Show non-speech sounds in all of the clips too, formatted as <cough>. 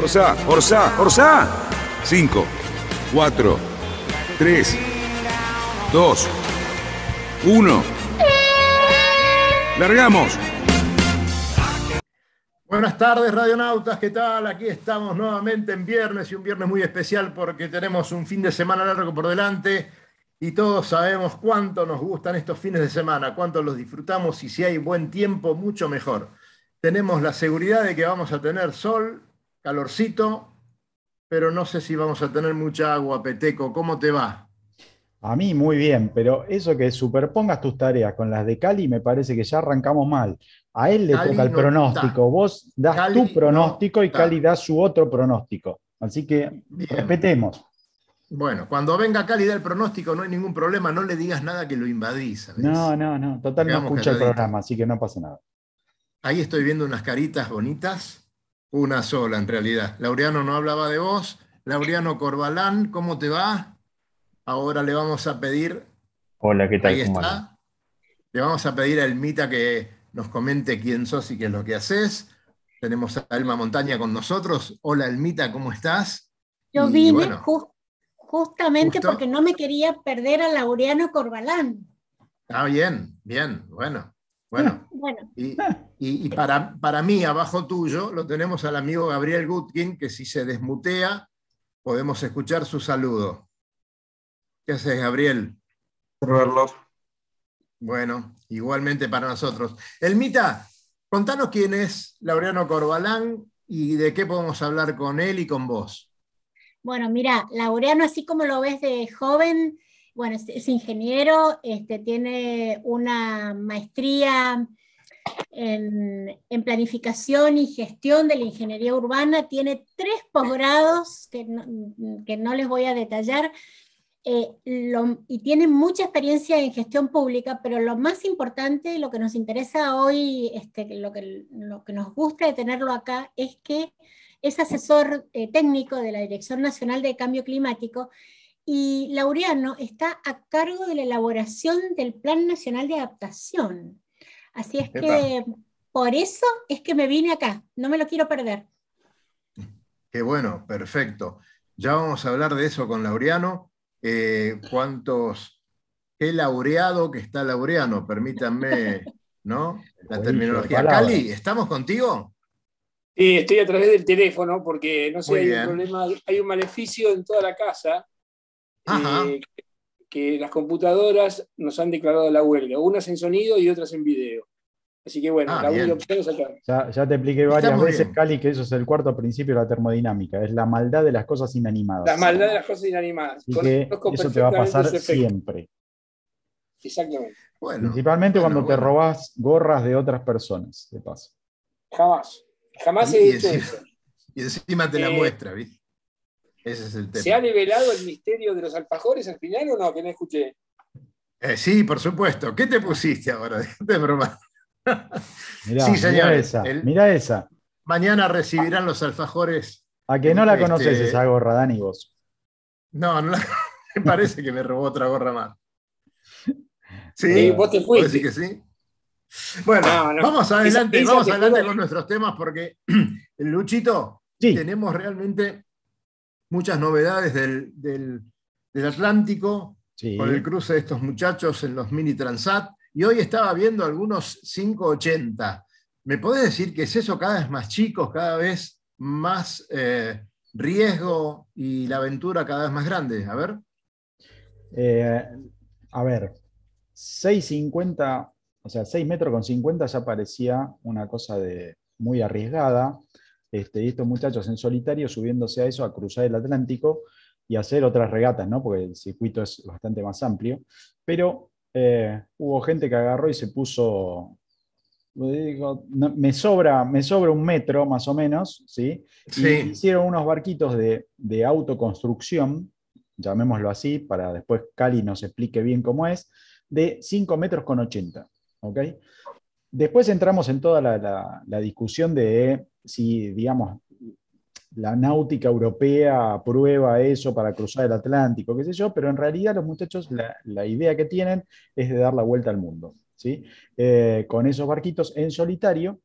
Orsá, Orsá, Orsá. 5, 4, 3, 2, 1. ¡Largamos! Buenas tardes, radionautas, ¿qué tal? Aquí estamos nuevamente en viernes y un viernes muy especial porque tenemos un fin de semana largo por delante y todos sabemos cuánto nos gustan estos fines de semana, cuánto los disfrutamos y si hay buen tiempo, mucho mejor. Tenemos la seguridad de que vamos a tener sol, calorcito, pero no sé si vamos a tener mucha agua, Peteco. ¿Cómo te va? A mí muy bien, pero eso que superpongas tus tareas con las de Cali me parece que ya arrancamos mal. A él le Cali toca el no pronóstico, está. vos das Cali tu no pronóstico y. Cali da su otro pronóstico. Así que Bien. respetemos. Bueno, cuando venga Cali da el pronóstico no hay ningún problema, no le digas nada que lo invadís. No, no, no, total no escucha el programa, así que no pasa nada. Ahí estoy viendo unas caritas bonitas, una sola en realidad. Laureano no hablaba de vos. Laureano Corbalán, ¿cómo te va? Ahora le vamos a pedir, Hola, ¿qué tal? ahí está, le vamos a pedir a Elmita que nos comente quién sos y qué es lo que haces. Tenemos a Elma Montaña con nosotros. Hola Elmita, ¿cómo estás? Yo vine bueno, justamente justo. porque no me quería perder a Laureano Corbalán. Ah, bien, bien, bueno, bueno. Bueno, Y, y- y para, para mí, abajo tuyo, lo tenemos al amigo Gabriel Gutkin, que si se desmutea, podemos escuchar su saludo. ¿Qué haces, Gabriel? verlos. Bueno, igualmente para nosotros. Elmita, contanos quién es Laureano Corbalán y de qué podemos hablar con él y con vos. bueno, mira, Laureano, así como lo ves de joven, bueno, es, es ingeniero, este, tiene una maestría en, en planificación y gestión de la ingeniería urbana, tiene tres posgrados que no, que no les voy a detallar, eh, lo- y tiene mucha experiencia en gestión pública, pero lo más importante, lo que nos interesa hoy, este, lo, que, lo que nos gusta de tenerlo acá, es que es asesor eh, técnico de la Dirección Nacional de Cambio Climático y Laureano está a cargo de la elaboración del Plan Nacional de Adaptación. Así es que por eso es que me vine acá, no me lo quiero perder. Qué bueno, perfecto. Ya vamos a hablar de eso con Laureano. Eh, ¿Cuántos? ¿Qué laureado que está Laureano? Permítanme, ¿no? La terminología. Cali, ¿estamos contigo? Sí, estoy a través del teléfono porque no sé, hay un problema, hay un maleficio en toda la casa Ajá. eh, que las computadoras nos han declarado la huelga, unas en sonido y otras en video. Así que bueno, Ah, la única opción es acá. Ya, ya te expliqué varias veces, bien. Cali, que eso es el cuarto principio de la termodinámica, es la maldad de las cosas inanimadas. La maldad de las cosas inanimadas. Así que eso te va a pasar siempre. Exactamente. Bueno, Principalmente bueno, cuando te robás gorras de otras personas, de paso. Jamás. Jamás Y- he y hecho encima- eso. Y encima te la Eh, muestra, ¿viste? Ese es el tema. ¿Se ha develado el misterio de los alfajores al final o no? Que no escuché. Eh, sí, por supuesto. ¿Qué te pusiste ahora? <laughs> De broma. <laughs> Mirá, Sí, mirá señores, esa, el- mirá esa. Mañana recibirán los alfajores. A que no la Este- conoces esa gorra, Dani, vos. No, no la- <laughs> me parece que me robó otra gorra más. Sí, Sí, vos te ¿puedo fuiste. decir que sí? Bueno, No, no. vamos adelante, Esa- esa vamos te adelante con nuestros temas porque, <clears throat> Luchito, Sí, tenemos realmente muchas novedades del, del- del Atlántico sí. con el cruce de estos muchachos en los mini Transat y hoy estaba viendo algunos 580. ¿Me podés decir que es eso cada vez más chicos, cada vez más eh, riesgo y la aventura cada vez más grande? A ver. Eh, a ver, 6.50, o sea, 6 metros con 50 ya parecía una cosa de muy arriesgada. Este, y estos muchachos en solitario subiéndose a eso, a cruzar el Atlántico y hacer otras regatas, ¿no? Porque el circuito es bastante más amplio. Pero eh, hubo gente que agarró y se puso me, sobra, me sobra un metro más o menos, ¿sí? Y hicieron unos barquitos de, de, autoconstrucción, llamémoslo así, para después Cali nos explique bien cómo es, de 5 metros con 80. ¿ok? Después entramos en toda la, la discusión de si, digamos, la náutica europea aprueba eso para cruzar el Atlántico, qué sé yo, pero en realidad los muchachos la, idea que tienen es de dar la vuelta al mundo. ¿sí? Eh, con esos barquitos en solitario,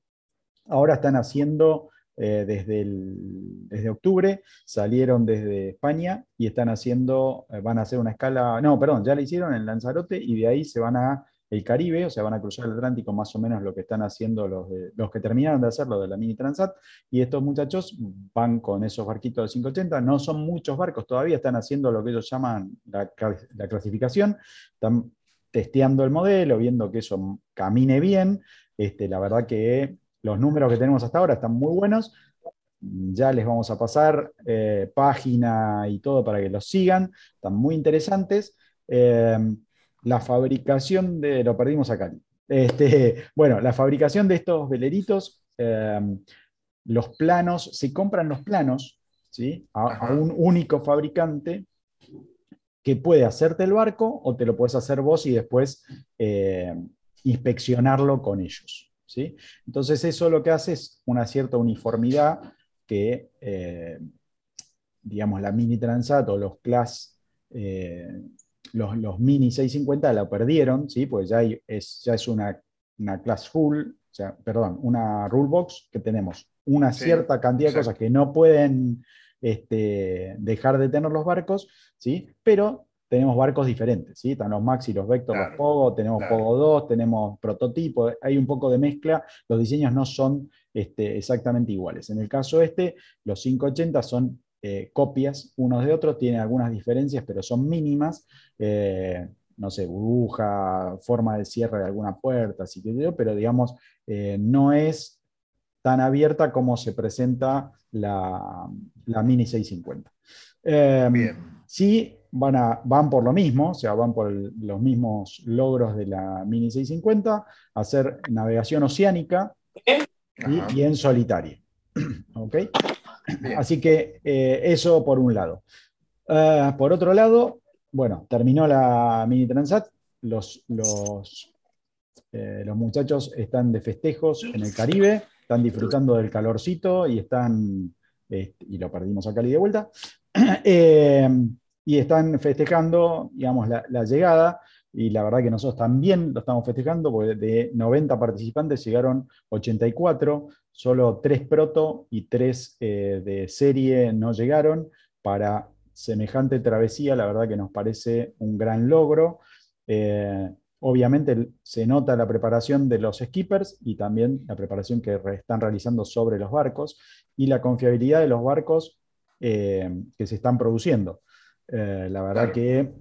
ahora están haciendo eh, desde, desde octubre, salieron desde España y están haciendo, eh, van a hacer una escala, no, perdón, ya la hicieron en Lanzarote y de ahí se van a el Caribe, o sea, van a cruzar el Atlántico más o menos lo que están haciendo los, los que terminaron de hacerlo de la Mini Transat, y estos muchachos van con esos barquitos de 580, no son muchos barcos, todavía están haciendo lo que ellos llaman la, clasificación, están testeando el modelo, viendo que eso camine bien, este, la verdad que los números que tenemos hasta ahora están muy buenos, ya les vamos a pasar eh, página y todo para que los sigan, están muy interesantes. Eh, la fabricación de, lo perdimos acá, este, bueno, la fabricación de estos veleritos, em, los planos, se compran los planos ¿sí? a, un único fabricante que puede hacerte el barco o te lo puedes hacer vos y después em, inspeccionarlo con ellos. ¿sí? Entonces eso lo que hace es una cierta uniformidad que, em, digamos, la Mini Transat o los Class los, Mini 650 la perdieron, ¿sí? pues ya, es, ya es una, una class full, o sea, perdón, una rule box que tenemos una cierta cantidad de cosas que no pueden este, dejar de tener los barcos, ¿sí? pero tenemos barcos diferentes, ¿sí? Están los Maxi, los Vector, los Pogo, tenemos Pogo 2, tenemos prototipo, hay un poco de mezcla, los diseños no son este, exactamente iguales. En el caso este, los 580 son eh, copias unos de otros, tienen algunas diferencias, pero son mínimas. Eh, no sé, burbuja, forma de cierre de alguna puerta, así que pero digamos, eh, no es tan abierta como se presenta la, Mini 650. Bien. Sí, van, a, van por lo mismo, o sea, van por los mismos logros de la Mini 650, hacer navegación oceánica y, y en solitario. ¿Ok? Así que eh, eso por un lado. Ah, por otro lado, bueno, terminó la mini Transat, los, los, eh, los, muchachos están de festejos en el Caribe, están disfrutando del calorcito y están, y lo perdimos a Cali de vuelta, <clears throat> eh, y están festejando, digamos, la llegada y la verdad que nosotros también lo estamos festejando, porque de 90 participantes llegaron 84, solo 3 proto y 3 eh, de serie no llegaron. Para semejante travesía, la verdad que nos parece un gran logro. Eh, obviamente se nota la preparación de los skippers y también la preparación que están realizando sobre los barcos y la confiabilidad de los barcos eh, que se están produciendo. la verdad que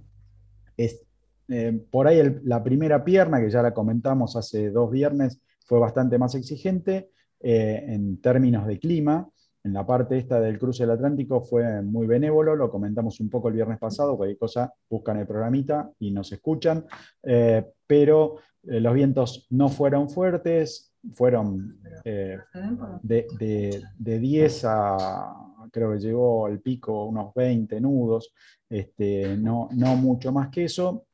es, eh, por ahí la primera pierna, que ya la comentamos hace dos viernes, fue bastante más exigente eh, en términos de clima. En la parte esta del cruce del Atlántico fue muy benévolo, lo comentamos un poco el viernes pasado, cualquier cosa buscan el programita y nos escuchan, eh, pero los vientos no fueron fuertes, fueron de, de, 10 a, creo que llegó al pico unos 20 nudos, este, no, no mucho más que eso,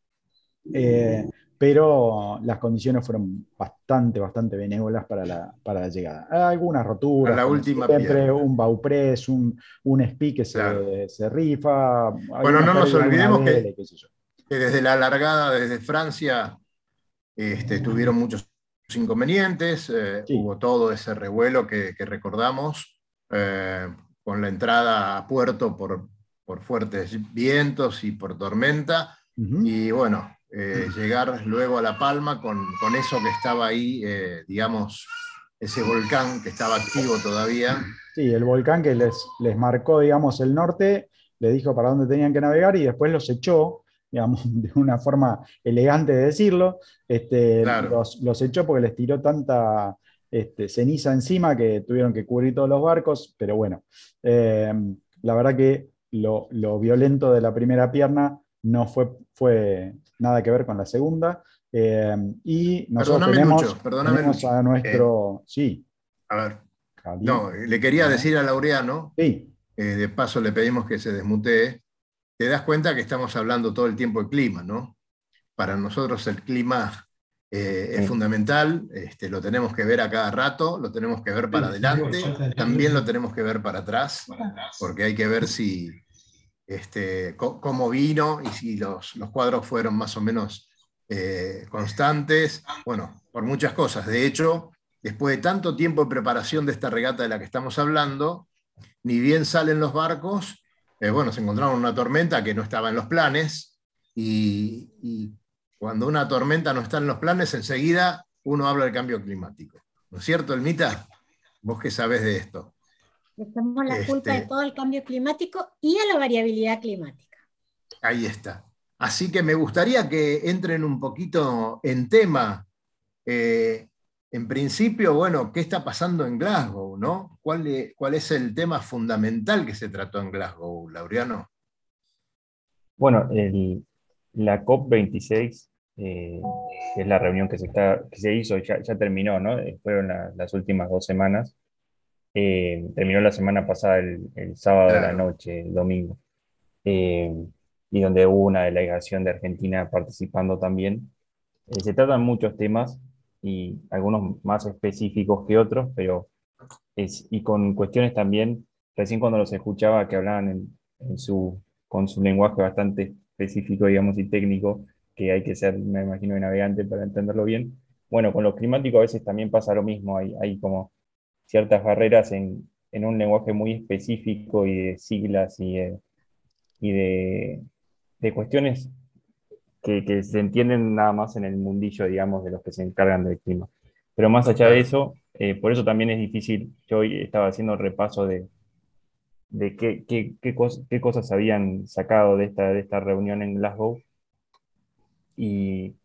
eh, pero las condiciones fueron bastante, bastante benévolas para la, para la llegada. Algunas roturas, la última siempre un baupress, un, un SPI que se, se rifa. Bueno, no nos olvidemos que, desde la largada, desde Francia, este, tuvieron muchos inconvenientes, eh, hubo todo ese revuelo que, que recordamos, eh, con la entrada a puerto por, por fuertes vientos y por tormenta. Y bueno, eh, llegar luego a La Palma con, eso que estaba ahí, eh, digamos, ese volcán que estaba activo todavía. Sí, el volcán que les, les marcó, digamos, el norte, le dijo para dónde tenían que navegar y después los echó, digamos, <laughs> de una forma elegante de decirlo, este, los, echó porque les tiró tanta este, ceniza encima que tuvieron que cubrir todos los barcos, pero bueno, eh, la verdad que lo, lo, violento de la primera pierna no fue, fue nada que ver con la segunda. Eh, y nosotros Perdóname, tenemos, Lucho, perdóname, tenemos a nuestro... sí, A ver, no, le quería decir a Laureano, Sí, eh, de paso le pedimos que se desmutee, te das cuenta que estamos hablando todo el tiempo de clima, ¿no? Para nosotros el clima eh, es Sí. fundamental, este, lo tenemos que ver a cada rato, lo tenemos que ver para adelante, también lo tenemos que ver para atrás, porque hay que ver si este, cómo vino y si los, los cuadros fueron más o menos eh, constantes, bueno, por muchas cosas. De hecho, después de tanto tiempo de preparación de esta regata de la que estamos hablando, ni bien salen los barcos, eh, bueno, se encontraron una tormenta que no estaba en los planes, y, y cuando una tormenta no está en los planes, enseguida uno habla del cambio climático. ¿No es cierto, Elmita? Vos que sabés de esto. Le echamos la culpa Este- de todo el cambio climático y a la variabilidad climática. Ahí está. Así que me gustaría que entren un poquito en tema. Eh, en principio, bueno, ¿qué está pasando en Glasgow? ¿no? ¿Cuál, ¿Cuál es el tema fundamental que se trató en Glasgow, Laureano? Bueno, el- la COP26, eh, que es la reunión que se, está, que se hizo, ya, ya terminó, ¿no? Fueron la- las últimas dos semanas. Eh, terminó la semana pasada, el, el sábado de la noche, el domingo. Eh, y donde hubo una delegación de Argentina participando también. Eh, se tratan muchos temas y algunos más específicos que otros, pero es, y con cuestiones también, recién cuando los escuchaba que hablaban en, en su, con su lenguaje bastante específico, digamos, y técnico, que hay que ser, me imagino, de navegante para entenderlo bien. Bueno, con lo climático a veces también pasa lo mismo, hay, hay como ciertas barreras en, en un lenguaje muy específico y de siglas y de, y de, de cuestiones que, que se entienden nada más en el mundillo, digamos, de los que se encargan del clima. Pero más allá de eso, eh, por eso también es difícil, yo hoy estaba haciendo repaso de, de qué, qué, qué, cos- qué cosas habían sacado de esta, de esta reunión en Glasgow y,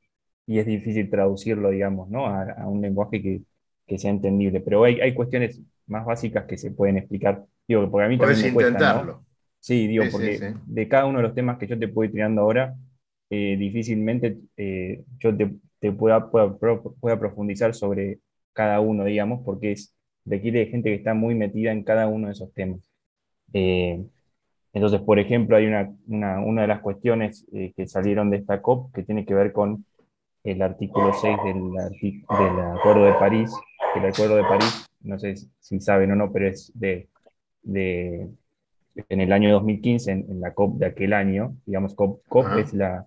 y es difícil traducirlo, digamos, ¿no? a un lenguaje que, que sea entendible. Pero hay, hay cuestiones más básicas que se pueden explicar, digo, porque a mí también me cuesta, ¿no? intentarlo. Sí, digo, Sí, porque sí. de cada uno de los temas que yo te puedo ir tirando ahora, eh, difícilmente eh, yo te, te pueda, pueda, pro- pueda profundizar sobre cada uno, digamos, porque es, requiere de gente que está muy metida en cada uno de esos temas. Eh, entonces, por ejemplo, hay una, una, una de las cuestiones que salieron de esta COP que tiene que ver con el artículo 6 del, del Acuerdo de París, que el Acuerdo de París, no sé si saben o no, pero es de, de en el año 2015, en, en la COP de aquel año, digamos, COP, COP es la,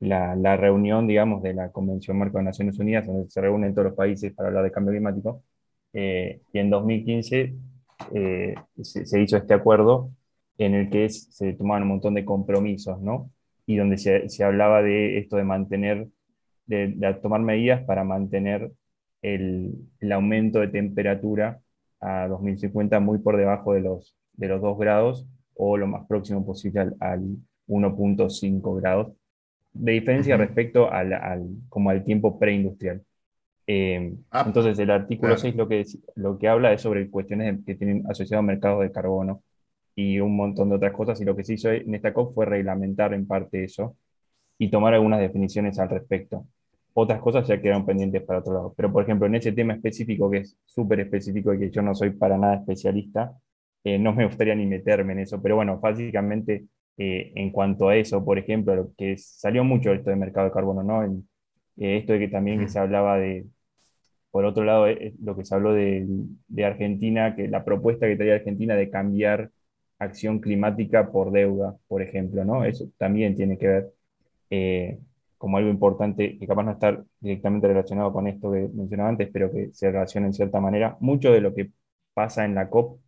la, la reunión, digamos, de la Convención Marco de Naciones Unidas, donde se reúnen todos los países para hablar de cambio climático, eh, y en 2015 eh, se, se hizo este acuerdo en el que es- se tomaban un montón de compromisos, ¿no? Y donde se, se hablaba de esto de mantener, de, de tomar medidas para mantener el, el aumento de temperatura a 2050 muy por debajo de los, de los 2 grados o lo más próximo posible al, al 1.5 grados, de diferencia respecto al, al- como al tiempo preindustrial. Eh, Ah, entonces, el artículo claro. 6 lo que, lo que habla es sobre cuestiones que tienen asociado mercados de carbono y un montón de otras cosas, y lo que se hizo en esta COP fue reglamentar en parte eso y tomar algunas definiciones al respecto. Otras cosas ya quedaron pendientes para otro lado. Pero, por ejemplo, en ese tema específico, que es súper específico y que yo no soy para nada especialista, eh, no me gustaría ni meterme en eso. Pero bueno, básicamente, eh, en cuanto a eso, por ejemplo, lo que salió mucho esto de mercado de carbono, ¿no? Eh, esto de que también que se hablaba de, por otro lado, eh, lo que se habló de, de Argentina, que la propuesta que traía Argentina de cambiar acción climática por deuda, por ejemplo, ¿no? Eso también tiene que ver eh, como algo importante, que capaz no está directamente relacionado con esto que mencionaba antes, pero que se relaciona en cierta manera. Mucho de lo que pasa en la COP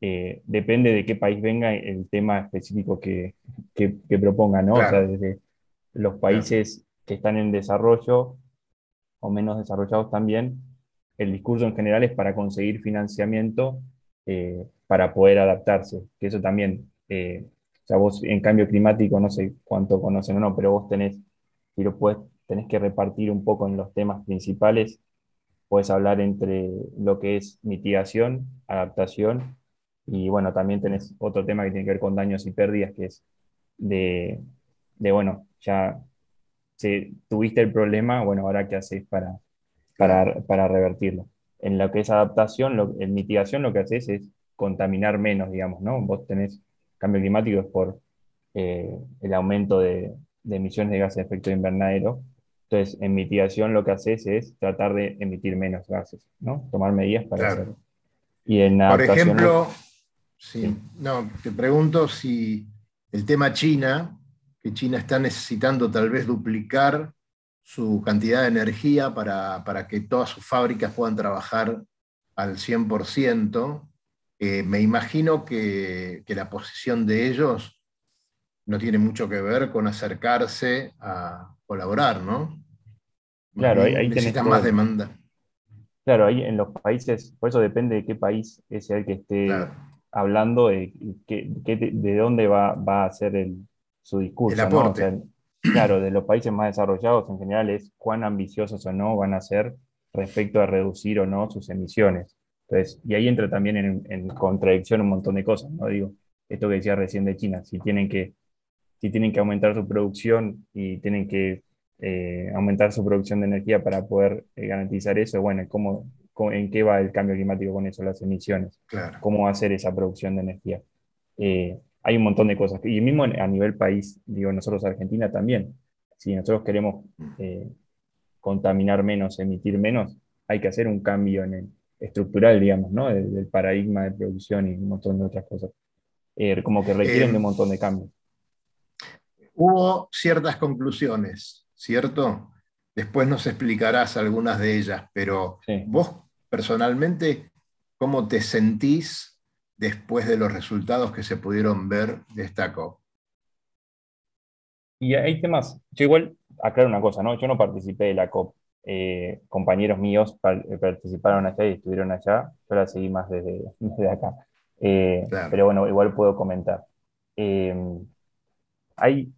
eh, depende de qué país venga el tema específico que, que, que proponga, ¿no? O sea, desde los países que están en desarrollo o menos desarrollados también, el discurso en general es para conseguir financiamiento eh, para poder adaptarse, que eso también, eh, sea, vos en cambio climático, no sé cuánto conocen o no, pero vos tenés, si lo puedes, tenés que repartir un poco en los temas principales, puedes hablar entre lo que es mitigación, adaptación, y bueno, también tenés otro tema que tiene que ver con daños y pérdidas, que es de, de bueno, ya si tuviste el problema, bueno, ahora qué haces para, para, para revertirlo. En lo que es adaptación, lo, en mitigación lo que haces es contaminar menos, digamos, ¿no? Vos tenés cambio climático es por eh, el aumento de, de, emisiones de gases de efecto invernadero. Entonces, en mitigación lo que haces es tratar de emitir menos gases, ¿no? Tomar medidas para hacerlo. Y en Por ejemplo, sí, no, te pregunto si el tema China, que China está necesitando tal vez duplicar su cantidad de energía para, que todas sus fábricas puedan trabajar al 100%. Eh, me imagino que, la posición de ellos no tiene mucho que ver con acercarse a colaborar, ¿no? Claro, ahí, necesitan más demanda. Claro, ahí en los países, por eso depende de qué país es el que esté hablando, de, de, dónde va, va a ser el, su discurso. claro, de los países más desarrollados en general es cuán ambiciosos o no van a ser respecto a reducir o no sus emisiones. Entonces, y ahí entra también en, contradicción un montón de cosas, ¿no? Digo, esto que decía recién de China, si tienen que, si tienen que aumentar su producción y tienen que eh, aumentar su producción de energía para poder eh, garantizar eso, bueno, ¿cómo, ¿en qué va el cambio climático con eso, las emisiones? Claro. ¿Cómo hacer esa producción de energía? Eh, hay un montón de cosas. Y mismo a nivel país, digo, nosotros Argentina también, si nosotros queremos eh, contaminar menos, emitir menos, hay que hacer un cambio en el, estructural, digamos, ¿no? Del, paradigma de producción y un montón de otras cosas. Eh, como que requieren de un montón de cambios. Hubo ciertas conclusiones, ¿cierto? Después nos explicarás algunas de ellas, pero vos personalmente, ¿cómo te sentís después de los resultados que se pudieron ver de esta COP. Y hay temas, yo igual aclaro una cosa, ¿no? Yo no participé de la COP. Eh, compañeros míos participaron allá y estuvieron allá, yo la seguí más desde, <laughs> acá. Eh, pero bueno, igual puedo comentar. Eh, hay,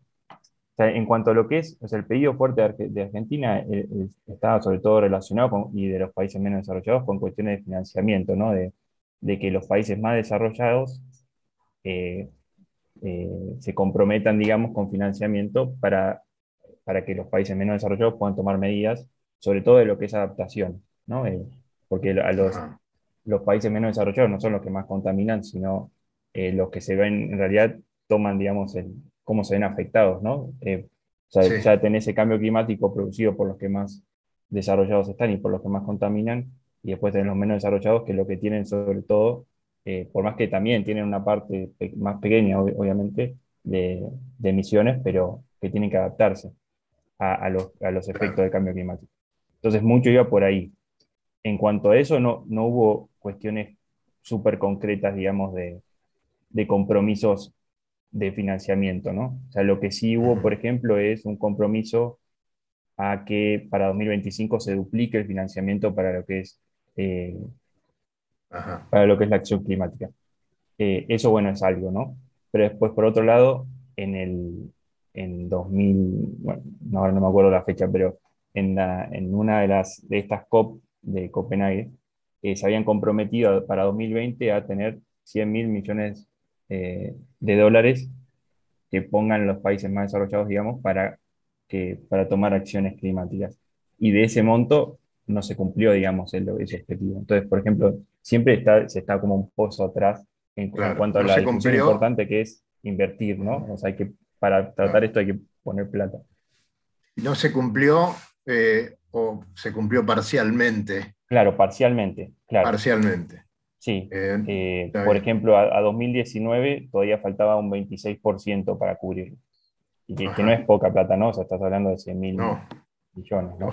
en cuanto a lo que es, el pedido fuerte de Argentina está sobre todo relacionado con, y de los países menos desarrollados con cuestiones de financiamiento, ¿no? De, de que los países más desarrollados eh, eh, se comprometan, digamos, con financiamiento para, para que los países menos desarrollados puedan tomar medidas, sobre todo de lo que es adaptación, ¿no? Eh, porque a los, los países menos desarrollados no son los que más contaminan, sino los que se ven, en realidad, toman, digamos, el, cómo se ven afectados, ¿no? o sea, ya tenés ese cambio climático producido por los que más desarrollados están y por los que más contaminan, y después tenés los menos desarrollados que lo que tienen sobre todo, eh, por más que también tienen una parte más pequeña, obviamente, de, emisiones, pero que tienen que adaptarse a, los, efectos del cambio climático. Entonces, mucho iba por ahí. En cuanto a eso, no, no hubo cuestiones súper concretas, digamos, de, de compromisos de financiamiento, ¿no? O sea, lo que sí hubo, por ejemplo, es un compromiso a que para 2025 se duplique el financiamiento para lo que es eh, para lo que es la acción climática. Eh, eso, bueno, es algo, ¿no? Pero después, por otro lado, en el en 2000, bueno, ahora no me acuerdo la fecha, pero en, la, en una de, las, de estas COP de Copenhague, eh, se habían comprometido para 2020 a tener 100 mil millones de dólares que pongan los países más desarrollados, digamos, para, que, para tomar acciones climáticas. Y de ese monto, no se cumplió, digamos, el, ese objetivo. Entonces, por ejemplo, siempre está, se está como un pozo atrás en, cuanto a la discusión importante que es invertir, ¿no? O sea, hay que, para tratar esto hay que poner plata. ¿Y no se cumplió eh, o se cumplió parcialmente? Claro, parcialmente, claro. Parcialmente. Sí. Eh, por ejemplo, a, 2019 todavía faltaba un 26% para cubrirlo. Y que, no es poca plata, ¿no? O sea, estás hablando de 100 mil millones, ¿no?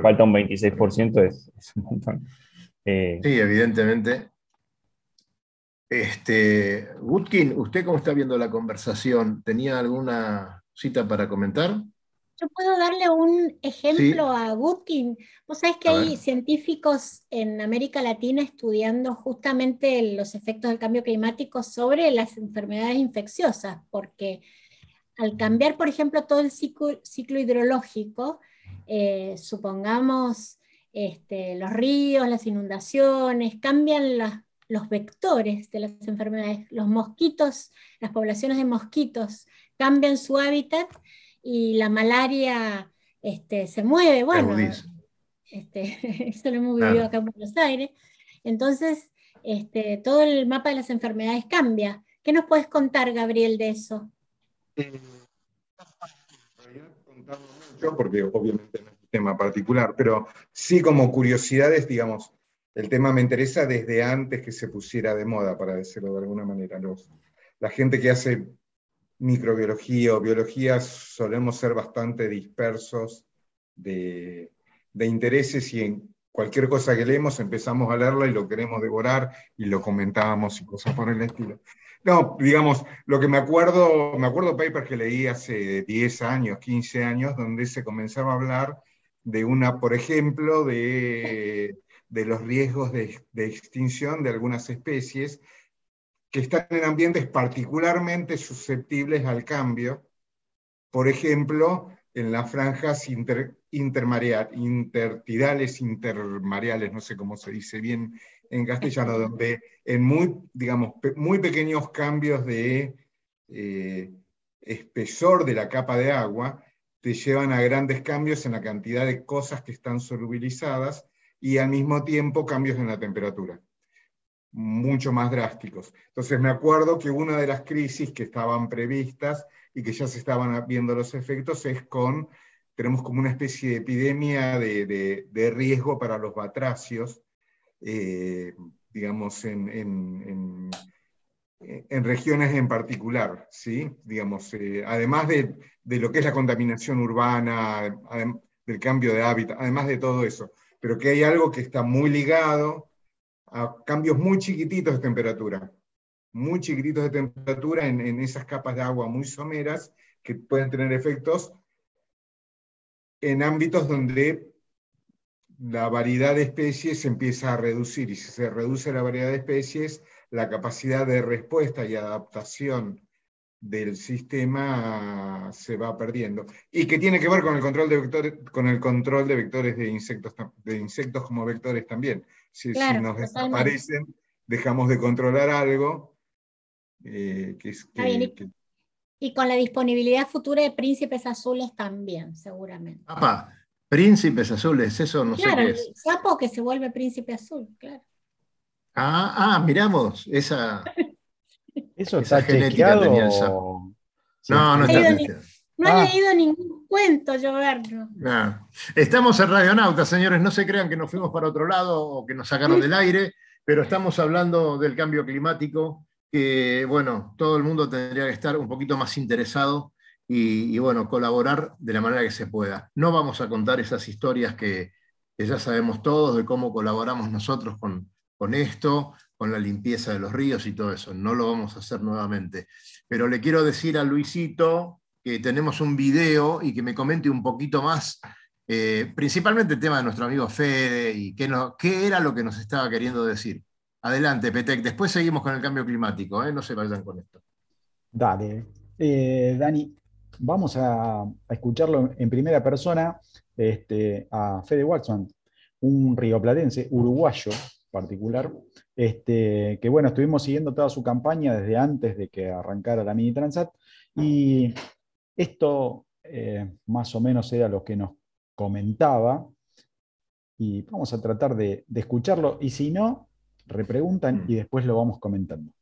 falta un 26% es, un montón. Eh, sí, evidentemente. Este, Gutkin, ¿usted cómo está viendo la conversación? ¿Tenía alguna cita para comentar? Yo puedo darle un ejemplo a Gutkin. Vos sabés que hay científicos en América Latina estudiando justamente los efectos del cambio climático sobre las enfermedades infecciosas, porque al cambiar, por ejemplo, todo el ciclo hidrológico, eh, supongamos este, los ríos, las inundaciones, cambian los vectores de las enfermedades. Los mosquitos, las poblaciones de mosquitos cambian su hábitat y la malaria este, se mueve, bueno, este, <laughs> eso lo hemos vivido Claro. acá en Buenos Aires. Entonces, este, todo el mapa de las enfermedades cambia. ¿Qué nos puedes contar, Gabriel, de eso? Eh, mucho, porque obviamente no es un tema particular, pero sí como curiosidades, digamos, el tema me interesa desde antes que se pusiera de moda, para decirlo de alguna manera. Los, la gente que hace microbiología o biología solemos ser bastante dispersos de, de intereses y en cualquier cosa que leemos empezamos a leerla y lo queremos devorar y lo comentábamos y cosas por el estilo. No, digamos, lo que me acuerdo, me acuerdo papers que leí hace 10 años, 15 años, donde se comenzaba a hablar de una, por ejemplo, de, de los riesgos de, de extinción de algunas especies que están en ambientes particularmente susceptibles al cambio, por ejemplo, en las franjas intertidales, intermareales, no sé cómo se dice bien en castellano, donde en muy, digamos, muy pequeños cambios de eh, espesor de la capa de agua te llevan a grandes cambios en la cantidad de cosas que están solubilizadas y al mismo tiempo cambios en la temperatura mucho más drásticos. Entonces me acuerdo que una de las crisis que estaban previstas y que ya se estaban viendo los efectos es con, tenemos como una especie de epidemia de, de- riesgo para los batracios, eh, digamos, en, en- en- regiones en particular, ¿sí? Digamos, eh, además de, de lo que es la contaminación urbana, del cambio de hábitat, además de todo eso, pero que hay algo que está muy ligado a cambios muy chiquititos de temperatura, muy chiquititos de temperatura en, en esas capas de agua muy someras que pueden tener efectos en ámbitos donde la variedad de especies se empieza a reducir y si se reduce la variedad de especies, la capacidad de respuesta y adaptación del sistema se va perdiendo. Y que tiene que ver con el control de vectores, con el control de vectores de insectos, de insectos como vectores también. Si, nos totalmente. desaparecen, dejamos de controlar algo. eh, que es, Está bien, que- y- que- Y con la disponibilidad futura de príncipes azules también, seguramente. Papá, príncipes azules, eso no claro, sé qué el es. sapo que se vuelve príncipe azul, claro. Ah, ah, miramos, esa. ¿Eso Esa está genética chequeado? tenía el sapo. Sí. No, no está ni-. No Ah. he leído ningún cuento, yo verlo. Ah. Estamos en Radionauta, señores. No se crean que nos fuimos para otro lado o que nos sacaron del aire, pero estamos hablando del cambio climático, que, bueno, todo el mundo tendría que estar un poquito más interesado y, bueno, colaborar de la manera que se pueda. No vamos a contar esas historias que, que ya sabemos todos de cómo colaboramos nosotros con, con esto, con la limpieza de los ríos y todo eso. No lo vamos a hacer nuevamente. Pero le quiero decir a Luisito que tenemos un video y que me comente un poquito más, eh, principalmente el tema de nuestro amigo Fede y qué, no- qué era lo que nos estaba queriendo decir. Adelante, Petec. Después seguimos con el cambio climático, ¿eh? no se vayan con esto. Dale. Eh, Dani, vamos a, escucharlo en primera persona este, a Fede Waxman, un rioplatense uruguayo particular, este, que bueno, estuvimos siguiendo toda su campaña desde antes de que arrancara la Mini Transat, y esto eh, más o menos era lo que nos comentaba, y vamos a tratar de, de escucharlo, y si no, repreguntan y después lo vamos comentando.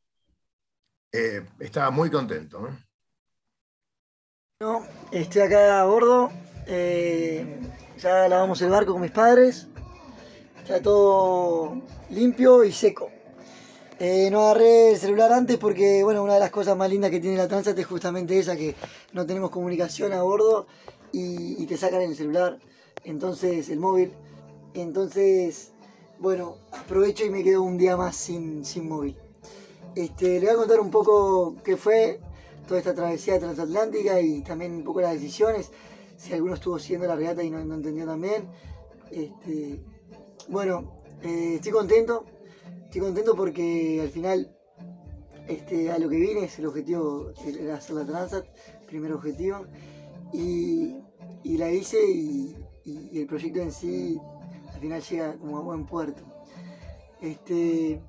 Eh, estaba muy contento. ¿eh? No, estoy acá a bordo. eh, ya lavamos el barco con mis padres. Está todo limpio y seco. Eh, no agarré el celular antes porque, bueno, una de las cosas más lindas que tiene la Transat es justamente esa, que no tenemos comunicación a bordo y, te sacan el celular, entonces el móvil. Entonces, bueno, aprovecho y me quedo un día más sin, sin móvil. Este, le voy a contar un poco qué fue toda esta travesía transatlántica y también un poco las decisiones. Si alguno estuvo siguiendo la regata y no, no entendió también. Este, bueno, eh, estoy contento. Estoy contento porque al final este, a lo que vine es el objetivo, era hacer la Transat, primer objetivo. Y, y la hice y el proyecto en sí al final llega como a buen puerto. Este,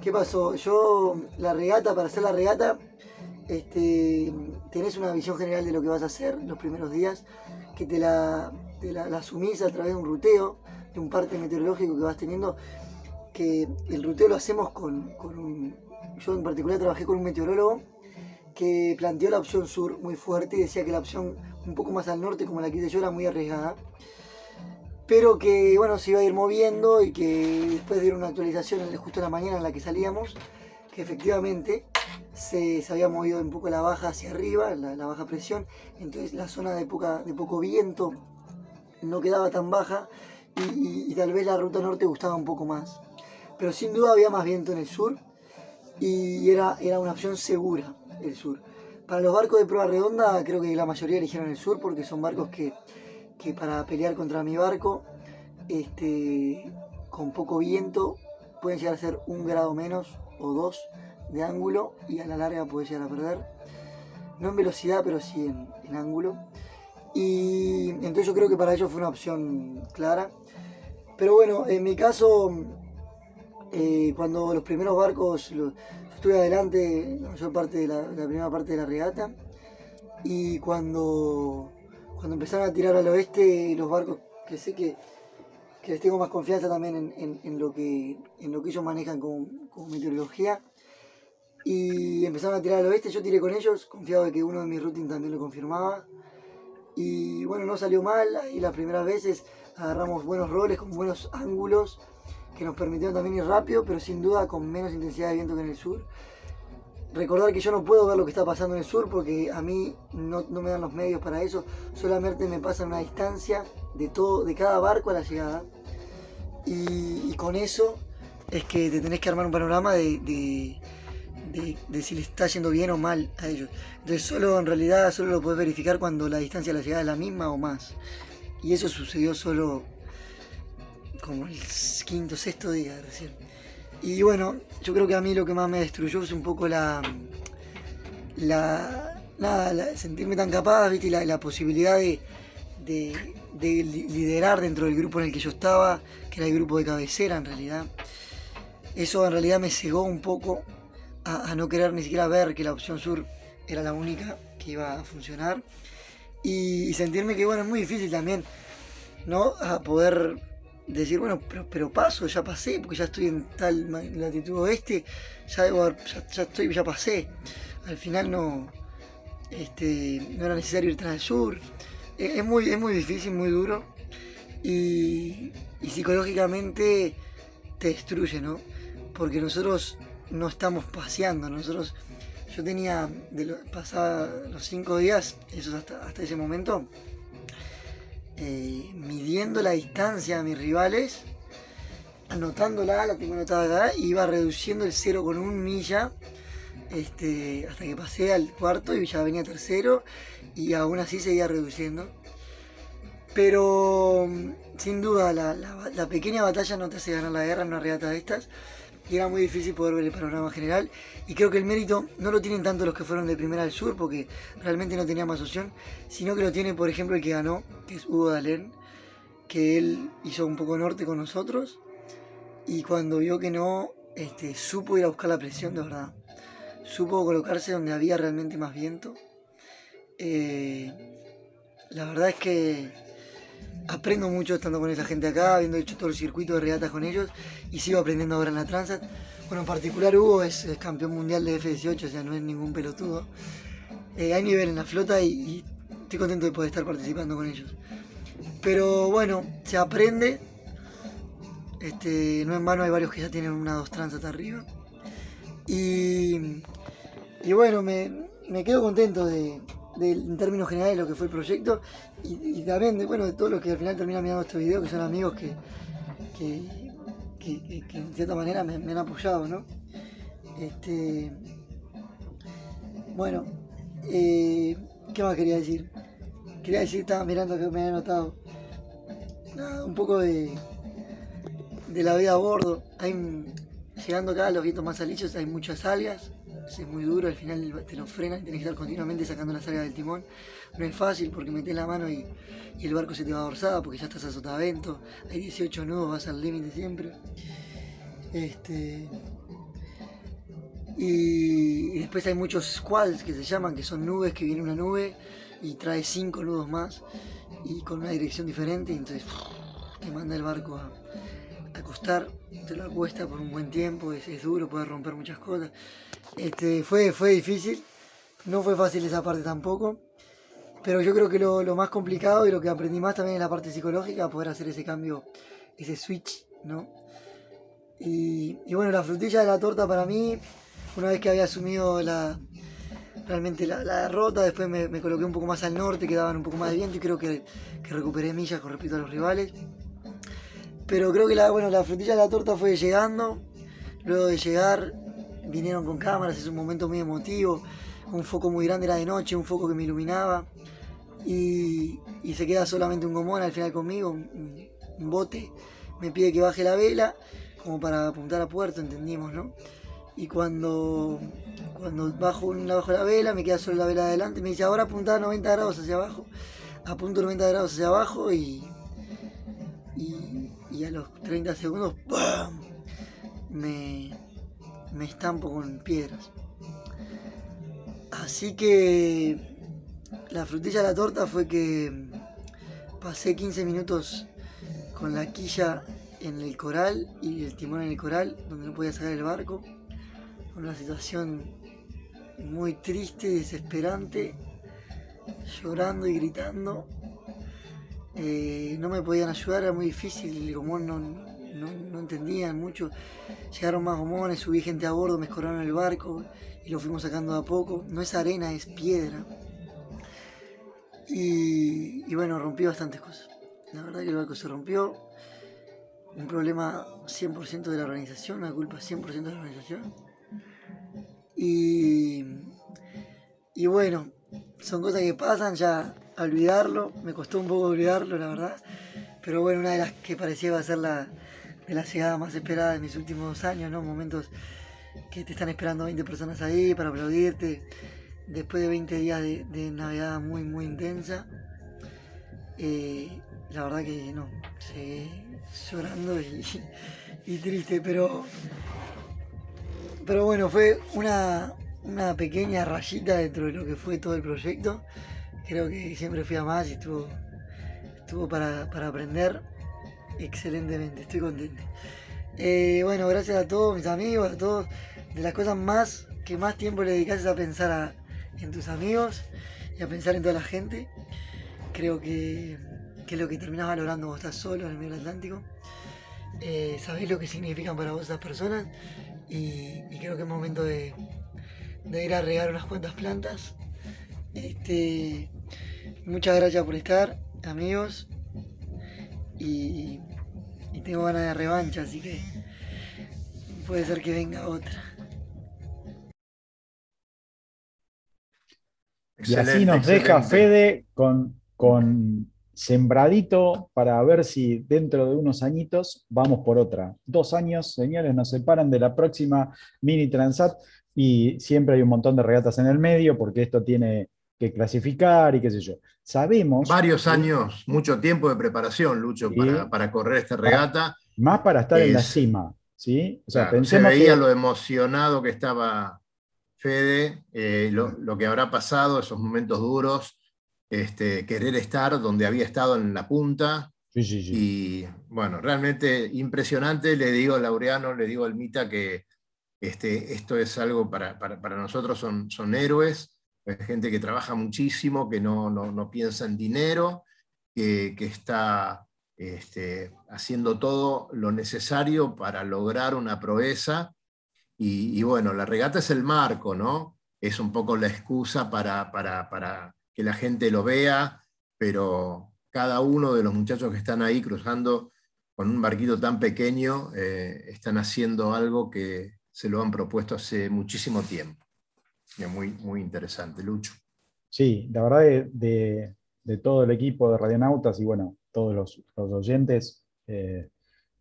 ¿Qué pasó? Yo la regata, para hacer la regata, este, tenés una visión general de lo que vas a hacer los primeros días, que te la, te la, la asumís a través de un ruteo, de un parte meteorológico que vas teniendo, el ruteo lo hacemos con, un... Yo en particular trabajé con un meteorólogo que planteó la opción sur muy fuerte y decía que la opción un poco más al norte, como la que hice yo, era muy arriesgada. Pero que bueno, se iba a ir moviendo y que después de una actualización justo en la mañana en la que salíamos, que efectivamente se, había movido un poco la baja hacia arriba, la, baja presión, entonces la zona de, poca, de poco viento no quedaba tan baja y tal vez la ruta norte gustaba un poco más. Pero sin duda había más viento en el sur y era, era una opción segura el sur. Para los barcos de prueba redonda creo que la mayoría eligieron el sur porque son barcos que, que para pelear contra mi barco este, con poco viento pueden llegar a ser un grado menos o dos de ángulo y a la larga puede llegar a perder. No en velocidad, pero sí en, en ángulo. Y entonces yo creo que para ellos fue una opción clara. Pero bueno, en mi caso, eh, cuando los primeros barcos, estuve adelante la mayor parte de la, primera parte de la regata, y cuando, cuando empezaron a tirar al oeste los barcos, que sé que, que les tengo más confianza también en, en- lo, que, en lo que ellos manejan con, con meteorología, y empezaron a tirar al oeste, yo tiré con ellos, confiado de que uno de mis routines también lo confirmaba, y bueno, no salió mal, y las primeras veces agarramos buenos roles con buenos ángulos que nos permitieron también ir rápido, pero sin duda con menos intensidad de viento que en el sur. Recordar que yo no puedo ver lo que está pasando en el sur porque a mí no, me dan los medios para eso, solamente me pasan una distancia de todo, de cada barco a la llegada. Y, con eso es que te tenés que armar un panorama de, si le está yendo bien o mal a ellos. Entonces solo en realidad solo lo puedes verificar cuando la distancia a la llegada es la misma o más. Y eso sucedió solo como el quinto, sexto día recién. Y bueno, yo creo que a mí lo que más me destruyó es un poco la. la. sentirme tan capaz, ¿viste? Y la, la posibilidad de, de, de li- liderar dentro del grupo en el que yo estaba, que era el grupo de cabecera en realidad. Eso en realidad me cegó un poco a, a no querer ni siquiera ver que la opción sur era la única que iba a funcionar. Y, y sentirme que, bueno, es muy difícil también, ¿no? A poder decir, bueno, pero, paso, ya pasé, porque ya estoy en tal latitud oeste, ya, debo ya, estoy, ya pasé. Al final no, este, no era necesario ir tras el sur. Es, es muy, es muy difícil, muy duro. Y, psicológicamente te destruye, ¿no? Porque nosotros no estamos paseando, nosotros, yo tenía, de lo, los cinco días, eso hasta, hasta ese momento, eh, midiendo la distancia a mis rivales, anotándola, la tengo anotada acá, iba reduciendo el 0,1 milla este, hasta que pasé al cuarto y ya venía tercero y aún así seguía reduciendo. Pero mm, sin duda la- la pequeña batalla no te hace ganar la guerra en una regata de estas y era muy difícil poder ver el panorama general y creo que el mérito no lo tienen tanto los que fueron de primera al sur porque realmente no tenía más opción, sino que lo tiene por ejemplo el que ganó, que es Hugo Dalén, que él hizo un poco norte con nosotros y cuando vio que no, este, supo ir a buscar la presión de verdad. Supo colocarse donde había realmente más viento. Eh, la verdad es que aprendo mucho estando con esa gente acá, habiendo hecho todo el circuito de regatas con ellos y sigo aprendiendo ahora en la Transat. Bueno, en particular Hugo es, campeón mundial de F18, o sea, no es ningún pelotudo. Eh, hay nivel en la flota y, y estoy contento de poder estar participando con ellos. Pero bueno, se aprende. Este, no en vano hay varios que ya tienen una dos Transat arriba. Y, y bueno, me, me quedo contento de, de- en términos generales de lo que fue el proyecto y, también de, bueno, de todos los que al final terminan mirando este video, que son amigos que, que, que- en cierta manera me, han apoyado, ¿no? Este, bueno, eh, ¿qué más quería decir? Quería decir, estaba mirando que me había notado. Nada, un poco de, de la vida a bordo. Hay, llegando acá a los vientos más alillos hay muchas algas. Es muy duro, al final te lo frenan y tenés que estar continuamente sacando las algas del timón. No es fácil porque metés la mano y, el barco se te va a dorsada porque ya estás a sotavento. Hay 18 nudos, vas al límite siempre. Este. Y, después hay muchos squads que se llaman, que son nubes, que viene una nube y trae cinco nudos más y con una dirección diferente, y entonces te manda el barco a, a acostar, te lo acuesta por un buen tiempo, es, es duro, puede romper muchas cosas. Este, fue, fue difícil, no fue fácil esa parte tampoco, pero yo creo que lo, más complicado y lo que aprendí más también es la parte psicológica, poder hacer ese cambio, ese switch, ¿no? Y, bueno, la frutilla de la torta para mí, una vez que había asumido la, realmente la, derrota, después me, me coloqué un poco más al norte, que daban un poco más de viento y creo que, recuperé millas con respecto a los rivales. Pero creo que bueno, la frutilla de la torta fue llegando, luego de llegar vinieron con cámaras, es un momento muy emotivo, un foco muy grande era de noche, un foco que me iluminaba y, se queda solamente un gomón al final conmigo, un, bote, me pide que baje la vela como para apuntar a puerto, entendimos, ¿no? Y cuando, cuando bajo, una, bajo la vela, me queda solo la vela de adelante, me dice, ahora apunta a 90 grados hacia abajo. Apunto 90 grados hacia abajo y, y, y a los 30 segundos ¡pam! Me, me estampo con piedras. Así que la frutilla de la torta fue que pasé 15 minutos con la quilla en el coral y el timón en el coral, donde no podía sacar el barco. Una situación muy triste y desesperante, llorando y gritando. Eh, no me podían ayudar, era muy difícil, el no, no, entendían mucho. Llegaron más gomones, subí gente a bordo, me escoraron el barco y lo fuimos sacando de a poco. No es arena, es piedra. Y, y bueno, rompí bastantes cosas. La verdad que el barco se rompió. Un problema 100% de la organización, una culpa 100% de la organización. Y, y bueno, son cosas que pasan, ya olvidarlo, me costó un poco olvidarlo, la verdad. Pero bueno, una de las que parecía iba a ser la, de la llegada más esperada de mis últimos años, ¿no? Momentos que te están esperando 20 personas ahí para aplaudirte. Después de 20 días de, de Navidad muy, muy intensa. Eh, la verdad que no, seguí llorando y, y triste, pero, pero bueno, fue una, una pequeña rayita dentro de lo que fue todo el proyecto. Creo que siempre fui a más y estuvo, estuvo para, para aprender excelentemente, estoy contento. Eh, bueno, gracias a todos mis amigos, a todos. De las cosas más que más tiempo le dedicas a pensar en tus amigos y a pensar en toda la gente. Creo que, que es lo que terminás valorando vos estás solo en el medio Atlántico. Eh, lo que significan para vos esas personas y, y creo que es momento de, de ir a regar unas cuantas plantas. Este, muchas gracias por estar, amigos. Y tengo ganas de revancha, así que puede ser que venga otra. Y así Excelente, nos deja. Fede con, con sembradito para ver si dentro de unos añitos vamos por otra. Dos años, señores, nos separan de la próxima Mini Transat y siempre hay un montón de regatas en el medio porque esto tiene que clasificar y qué sé yo. Sabemos... Varios años, mucho tiempo de preparación, Lucho, Sí. para, para correr esta regata. Más para estar en la cima, ¿sí? O sea, Claro, se veía que- lo emocionado que estaba Fede, eh, lo, lo que habrá pasado, esos momentos duros, este, querer estar donde había estado en la punta. Sí, sí, sí. Y bueno, realmente impresionante. Le digo a Laureano, le digo al Mita que este, esto es algo para, para, para nosotros, son, son héroes, es gente que trabaja muchísimo, que no, no, no piensa en dinero, que, que está este, haciendo todo lo necesario para lograr una proeza. Y, y bueno, la regata es el marco, ¿no? Es un poco la excusa para, para, para que la gente lo vea, pero cada uno de los muchachos que están ahí cruzando con un barquito tan pequeño eh, están haciendo algo que se lo han propuesto hace muchísimo tiempo. Es muy, muy interesante, Lucho. Sí, la verdad de, de- de todo el equipo de Radionautas y bueno, todos los, los oyentes, eh,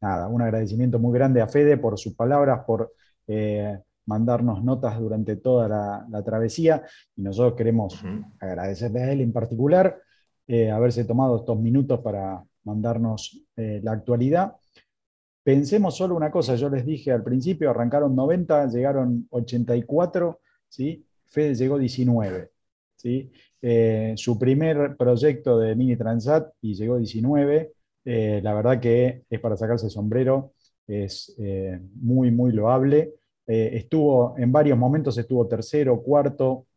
nada, un agradecimiento muy grande a Fede por sus palabras, por eh, mandarnos notas durante toda la, la travesía y nosotros queremos agradecerle a él en particular eh, haberse tomado estos minutos para mandarnos eh, la actualidad. pensemos solo una cosa, yo les dije al principio, arrancaron 90, llegaron 84, ¿sí? Fede llegó 19. ¿sí? Eh, su primer proyecto de Mini Transat y llegó 19. Eh, la verdad que es para sacarse el sombrero, es eh, muy, muy loable. estuvo, en varios momentos estuvo tercero, cuarto,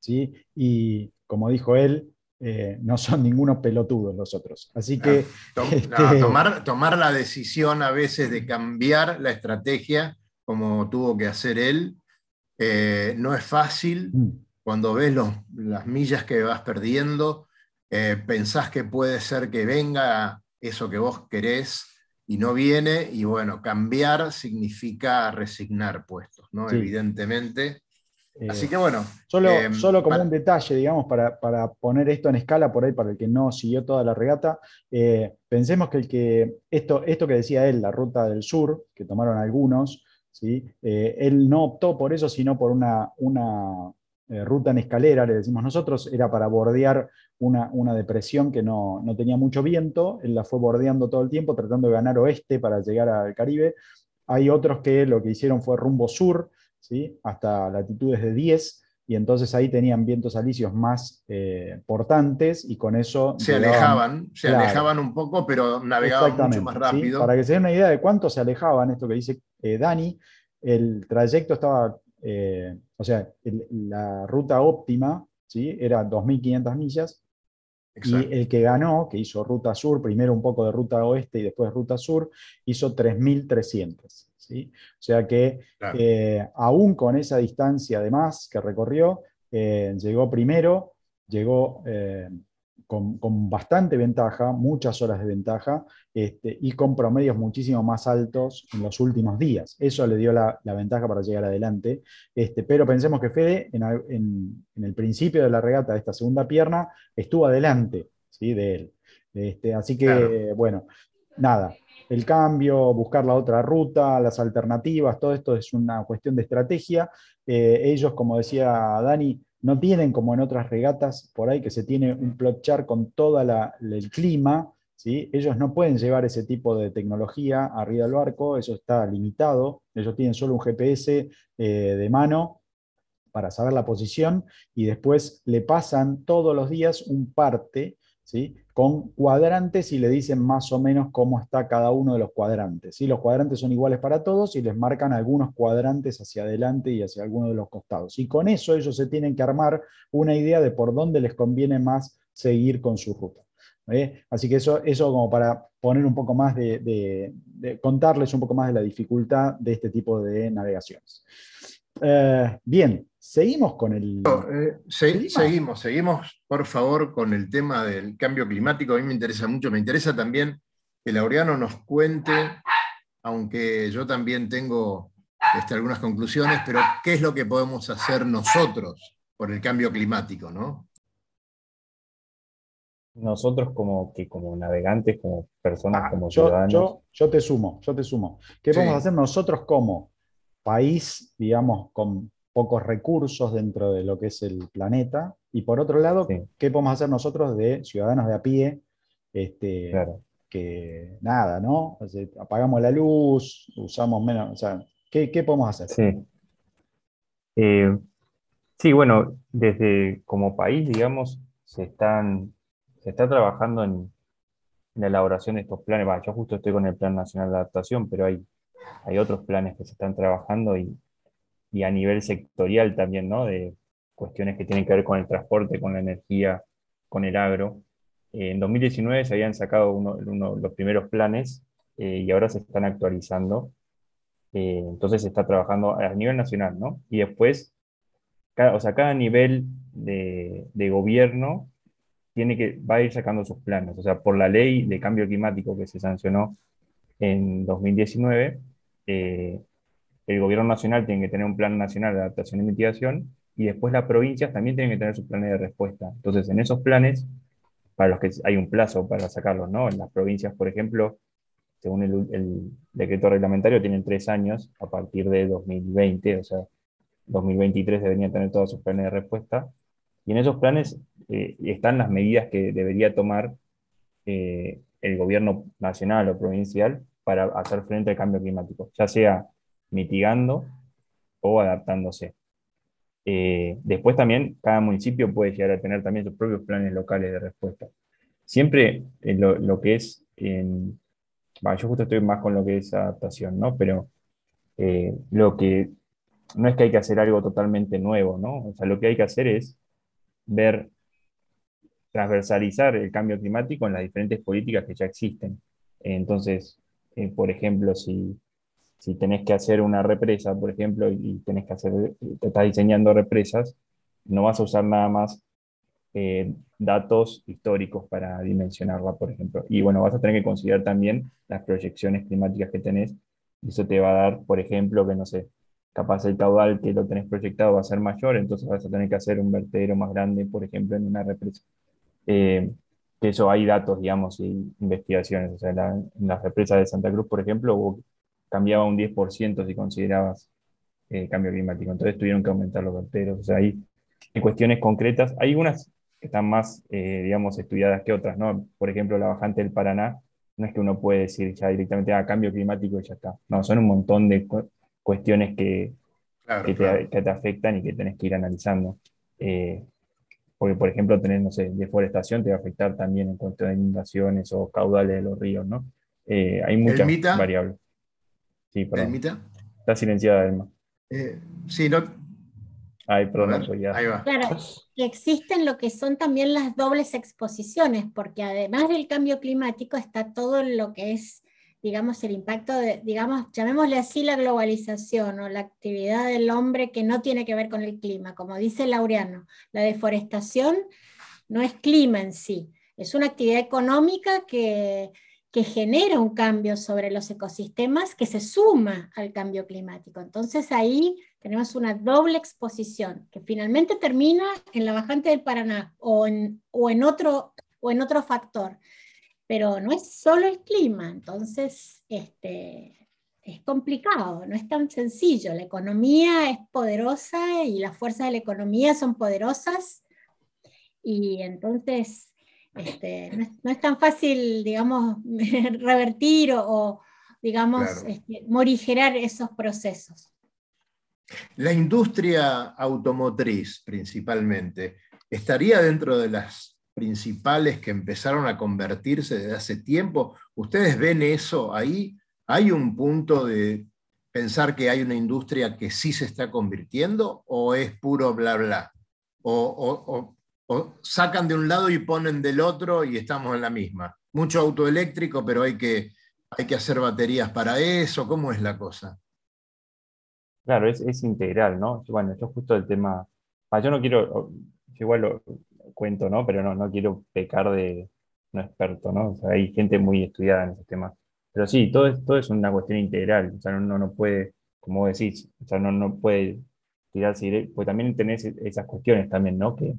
¿sí? y como dijo él, no son <laughs> ningunos pelotudos los otros. Así que... <laughs> este tomar, tomar la decisión a veces de cambiar la estrategia, como tuvo que hacer él, no es fácil. Mm cuando ves las millas que vas perdiendo, eh, pensás que puede ser que venga eso que vos querés y no viene, y bueno, cambiar significa resignar puestos, ¿no? Evidentemente. Así que bueno. Solo, eh, solo como un detalle, digamos, para, poner esto en escala por ahí, para el que no siguió toda la regata, eh, pensemos que, el que esto, esto que decía él, la ruta del sur, que tomaron algunos, ¿sí? él no optó por eso, sino por una, una eh, ruta en escalera, le decimos nosotros, era para bordear una, depresión que no, tenía mucho viento, él la fue bordeando todo el tiempo, tratando de ganar oeste para llegar al Caribe. Hay otros que lo que hicieron fue rumbo sur, ¿sí? hasta latitudes de 10, y entonces ahí tenían vientos alisios más eh, portantes y con eso... Se alejaban, se alejaban un poco, pero navegaban mucho más rápido. Para que se den una idea de cuánto se alejaban, esto que dice eh, Dani, el trayecto estaba eh, o sea, la ruta óptima ¿sí? era 2.500 millas, y el que ganó, que hizo ruta sur, primero un poco de ruta oeste y después ruta sur, hizo 3.300. ¿sí? O sea que eh, aún con esa distancia de más que recorrió, eh, llegó primero, llegó con, bastante ventaja, muchas horas de ventaja, este, y con promedios muchísimo más altos en los últimos días. Eso le dio la, ventaja para llegar adelante. Este, pero pensemos que Fede, en, el principio de la regata de esta segunda pierna, estuvo adelante ¿sí? de él. Este, así que, bueno, nada, el cambio, buscar la otra ruta, las alternativas, todo esto es una cuestión de estrategia. Eh, ellos, como decía Dani, no tienen como en otras regatas por ahí que se tiene un plot chart con todo el clima, ¿sí? ellos no pueden llevar ese tipo de tecnología arriba del barco, eso está limitado, ellos tienen solo un GPS eh, de mano para saber la posición y después le pasan todos los días un parte con cuadrantes y le dicen más o menos cómo está cada uno de los cuadrantes. ¿sí? Los cuadrantes son iguales para todos y les marcan algunos cuadrantes hacia adelante y hacia alguno de los costados. Y con eso ellos se tienen que armar una idea de por dónde les conviene más seguir con su ruta. ¿eh? Así que eso, eso como para poner un poco más de, contarles un poco más de la dificultad de este tipo de navegaciones. Eh, bien, seguimos con el... Eh, seguimos, seguimos, por favor, con el tema del cambio climático. A mí me interesa mucho, me interesa también que Laureano nos cuente, aunque yo también tengo este, algunas conclusiones, pero qué es lo que podemos hacer nosotros por el cambio climático, ¿no? Nosotros como, que como navegantes, como personas, ah, como ciudadanos. Yo, te sumo, yo te sumo. ¿Qué podemos hacer nosotros como país, digamos, con pocos recursos dentro de lo que es el planeta. Y por otro lado, ¿qué podemos hacer nosotros de ciudadanos de a pie? Este, Que nada, ¿no? apagamos la luz, usamos menos, o sea, ¿qué, podemos hacer? Sí. Eh, sí, bueno, desde como país, digamos, se, están, se está trabajando en, la elaboración de estos planes. yo justo estoy con el Plan Nacional de Adaptación, pero hay hay otros planes que se están trabajando y, a nivel sectorial también, ¿no? De cuestiones que tienen que ver con el transporte, con la energía, con el agro. Eh, en 2019 se habían sacado uno, los primeros planes eh, y ahora se están actualizando. Eh, entonces se está trabajando a nivel nacional, ¿no? Y después, cada, o sea, cada nivel de, de, gobierno tiene que, va a ir sacando sus planes. O sea, por la ley de cambio climático que se sancionó en 2019, eh, el gobierno nacional tiene que tener un plan nacional de adaptación y mitigación y después las provincias también tienen que tener sus planes de respuesta. Entonces, en esos planes, para los que hay un plazo para sacarlos, ¿no? En las provincias, por ejemplo, según el, decreto reglamentario, tienen tres años a partir de 2020, o sea, 2023 deberían tener todos sus planes de respuesta. Y en esos planes eh, están las medidas que debería tomar eh, el gobierno nacional o provincial para hacer frente al cambio climático, ya sea mitigando o adaptándose. Eh, después también cada municipio puede llegar a tener también sus propios planes locales de respuesta. Siempre lo, lo, que es, yo justo estoy más con lo que es adaptación, ¿no? Pero eh, lo que no es que hay que hacer algo totalmente nuevo, ¿no? O sea, lo que hay que hacer es ver, transversalizar el cambio climático en las diferentes políticas que ya existen. Entonces, eh, por ejemplo, si, si tenés que hacer una represa, por ejemplo, y tenés que hacer, te estás diseñando represas, no vas a usar nada más eh, datos históricos para dimensionarla, por ejemplo. Y bueno, vas a tener que considerar también las proyecciones climáticas que tenés, eso te va a dar, por ejemplo, que no sé, capaz el caudal que lo tenés proyectado va a ser mayor, entonces vas a tener que hacer un vertedero más grande, por ejemplo, en una represa. Eh, eso hay datos, digamos, y investigaciones. O sea, en la represa de Santa Cruz, por ejemplo, cambiaba un 10% si considerabas eh, cambio climático. Entonces tuvieron que aumentar los vertederos. O sea, hay, cuestiones concretas. Hay unas que están más, eh, digamos, estudiadas que otras, ¿no? Por ejemplo, la bajante del Paraná, no es que uno puede decir ya directamente, a ah, cambio climático y ya está. No, son un montón de cuestiones que, que, Te, afectan y que tenés que ir analizando. Eh, porque, por ejemplo, tener, no sé, deforestación te va a afectar también en cuanto a inundaciones o caudales de los ríos, ¿no? Eh, hay muchas variables. Sí, perdón. Está silenciada, Elma. Eh, sí, no. Ay, perdón, ya. Ahí va. Claro, que existen lo que son también las dobles exposiciones, porque además del cambio climático está todo lo que es digamos, el impacto de, digamos, llamémosle así la globalización o la actividad del hombre que no tiene que ver con el clima. Como dice Laureano, la deforestación no es clima en sí, es una actividad económica que, que genera un cambio sobre los ecosistemas que se suma al cambio climático. Entonces ahí tenemos una doble exposición que finalmente termina en la bajante del Paraná o en, o en, otro, o en otro factor pero no es solo el clima, entonces este, es complicado, no es tan sencillo. La economía es poderosa y las fuerzas de la economía son poderosas y entonces este, no, es, tan fácil, digamos, <laughs> revertir o, digamos, este, morigerar esos procesos. La industria automotriz, principalmente, estaría dentro de las principales que empezaron a convertirse desde hace tiempo. ¿Ustedes ven eso ahí? ¿Hay un punto de pensar que hay una industria que sí se está convirtiendo o es puro bla bla? O, sacan de un lado y ponen del otro y estamos en la misma. Mucho autoeléctrico, pero hay que, hay que hacer baterías para eso. ¿Cómo es la cosa? Claro, es, integral, ¿no? Bueno, esto es justo el tema. Ah, yo no quiero, igual cuento, ¿no? Pero no, no quiero pecar de no experto, ¿no? O sea, hay gente muy estudiada en ese tema. Pero sí, todo es, todo es una cuestión integral, o sea, no, no puede, como decís, o sea, no, no puede tirarse, pues también tenés esas cuestiones también, ¿no? Que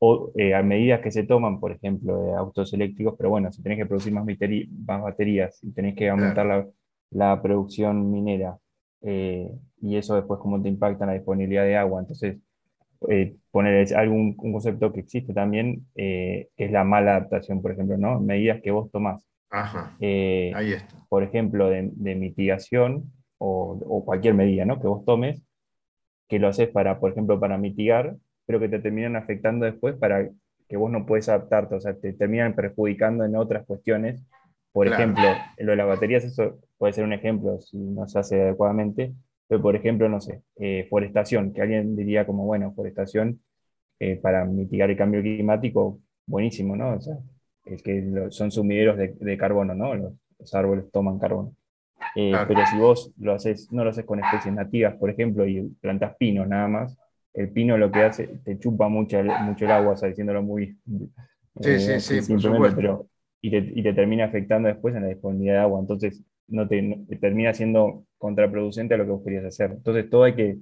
o, eh, a medidas que se toman, por ejemplo, de autos eléctricos, pero bueno, si tenés que producir más, más baterías y tenés que aumentar la, la, producción minera, eh, y eso después cómo te impacta en la disponibilidad de agua, entonces eh, poner algún un concepto que existe también, eh, es la mala adaptación, por ejemplo, ¿no? Medidas que vos tomás. Eh, Ahí está. Por ejemplo, de, mitigación o, o, cualquier medida, ¿no? Que vos tomes, que lo haces para, por ejemplo, para mitigar, pero que te terminan afectando después para que vos no puedes adaptarte, o sea, te terminan perjudicando en otras cuestiones. Por ejemplo, lo de las baterías, eso puede ser un ejemplo si no se hace adecuadamente, por ejemplo, no sé, eh, forestación, que alguien diría como, bueno, forestación eh, para mitigar el cambio climático, buenísimo, ¿no? O sea, es que son sumideros de, carbono, ¿no? Los, árboles toman carbono. Eh, pero si vos lo haces, no lo haces con especies nativas, por ejemplo, y plantas pino nada más, el pino lo que hace, te chupa mucho, mucho el agua, o sea, diciéndolo muy... Sí, sí, sí, simplemente, pero, y te, y te termina afectando después en la disponibilidad de agua. Entonces, no te, termina siendo contraproducente a lo que vos querías hacer. Entonces todo hay que,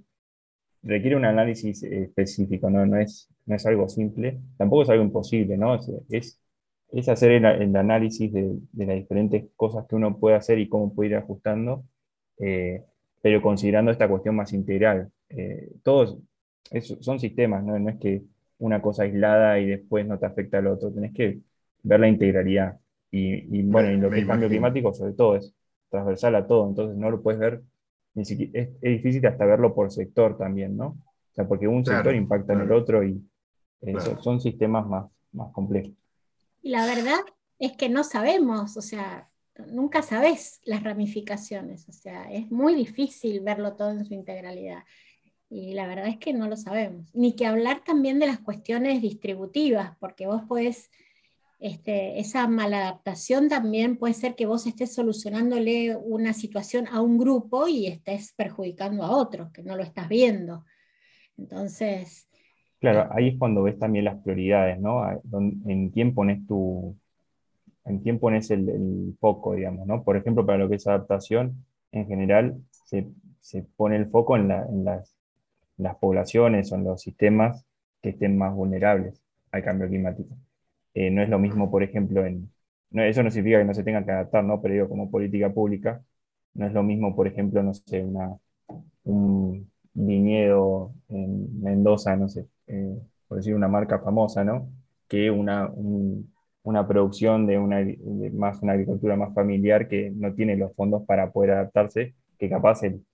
requiere un análisis específico, ¿no? No, es, no es algo simple, tampoco es algo imposible, ¿no? Es, es hacer el, análisis de, de, las diferentes cosas que uno puede hacer y cómo puede ir ajustando, eh, pero considerando esta cuestión más integral. Eh, todos son sistemas, ¿no? No es que una cosa aislada y después no te afecta al otro, tenés que ver la integralidad. Y, y bueno, y lo que es cambio climático, sobre todo, es transversal a todo, entonces no lo puedes ver, ni siquiera, es, es difícil hasta verlo por sector también, ¿no? O sea, porque un Claro, sector impacta en el otro y eh, Claro. son, son sistemas más, más complejos. Y la verdad es que no sabemos, o sea, nunca sabes las ramificaciones, o sea, es muy difícil verlo todo en su integralidad. Y la verdad es que no lo sabemos. Ni que hablar también de las cuestiones distributivas, porque vos podés, este, esa maladaptación también puede ser que vos estés solucionándole una situación a un grupo y estés perjudicando a otros, que no lo estás viendo. Entonces, Claro, ahí es cuando ves también las prioridades, ¿no? A- don- En quién pones tu, en quién pones el, el foco, digamos, ¿no? Por ejemplo, para lo que es adaptación, en general se, se pone el foco en, la- en las, las poblaciones o en los sistemas que estén más vulnerables al cambio climático. Eh, no es lo mismo, por ejemplo, en, no, eso no significa que no se tengan que adaptar, ¿no? Pero digo, como política pública, no es lo mismo, por ejemplo, no sé, una, un viñedo en Mendoza, no sé, eh, por decir una marca famosa, ¿no? Que una, un- una producción de, una, de más una agricultura más familiar que no tiene los fondos para poder adaptarse, que capaz el-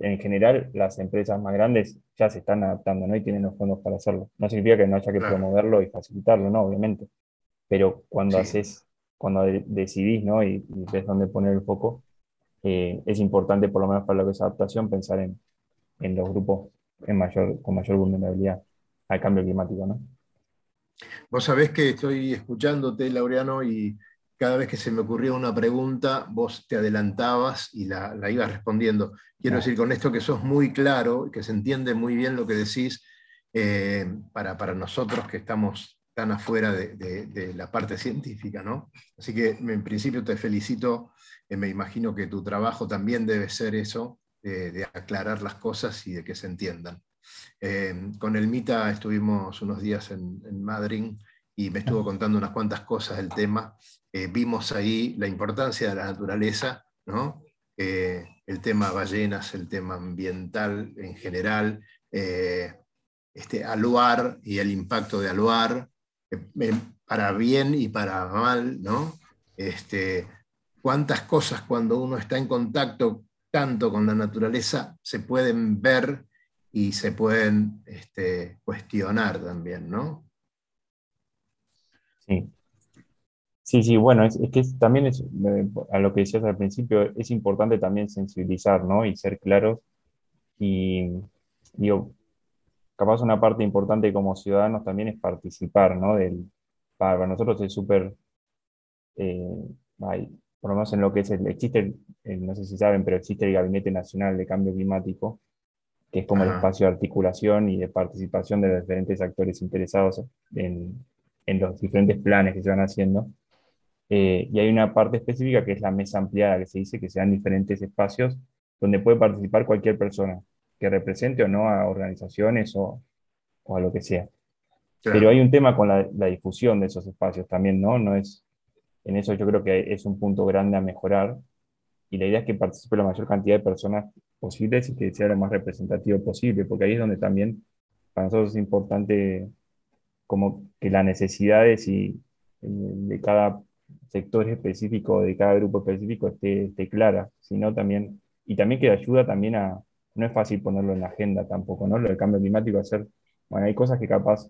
en general las empresas más grandes ya se están adaptando, ¿no? Y tienen los fondos para hacerlo. No significa que no haya que Claro. promoverlo y facilitarlo, ¿no? Obviamente. Pero cuando Sí. haces, cuando de- decidís, ¿no? Y, y ves dónde poner el foco, eh, es importante, por lo menos para lo que es adaptación, pensar en, en los grupos en mayor, con mayor vulnerabilidad al cambio climático, ¿no? Vos sabés que estoy escuchándote, Laureano, y cada vez que se me ocurría una pregunta, vos te adelantabas y la, la ibas respondiendo. Quiero Ah. decir con esto que sos muy claro, que se entiende muy bien lo que decís eh, para, para nosotros que estamos tan afuera de, de- de la parte científica, ¿no? Así que en principio te felicito, eh, me imagino que tu trabajo también debe ser eso, eh, de aclarar las cosas y de que se entiendan. Eh, con el Mita estuvimos unos días en, en Madrid y me estuvo contando unas cuantas cosas del tema. Eh, vimos ahí la importancia de la naturaleza, ¿no? El tema ballenas, el tema ambiental en general, este, Aluar y el impacto de Aluar, eh, eh, para bien y para mal, ¿no? Este, cuántas cosas cuando uno está en contacto tanto con la naturaleza se pueden ver y se pueden este, cuestionar también, ¿no? Sí. Sí, sí, bueno, es, que también es, a lo que decías al principio, es importante también sensibilizar, ¿no? Y ser claros. Y, digo, capaz una parte importante como ciudadanos también es participar, ¿no? Del, para, nosotros es súper, eh, por lo menos en lo que es el, existe, el- el- no sé si saben, pero existe el Gabinete Nacional de Cambio Climático, que es como el espacio de articulación y de participación de los diferentes actores interesados en, en los diferentes planes que se van haciendo. Eh, y hay una parte específica que es la mesa ampliada, que se dice que sean diferentes espacios donde puede participar cualquier persona que represente o no a organizaciones o, o a lo que sea. Claro. Pero hay un tema con la, la difusión de esos espacios también, ¿no? No es, en eso yo creo que es un punto grande a mejorar y la idea es que participe la mayor cantidad de personas posibles y que sea lo más representativo posible, porque ahí es donde también para nosotros es importante como que las necesidades y, eh, de cada sector específico, de cada grupo específico esté, esté clara, sino también, y también que ayuda también a, no es fácil ponerlo en la agenda tampoco, ¿no? Lo del cambio climático, hacer, bueno, hay cosas que capaz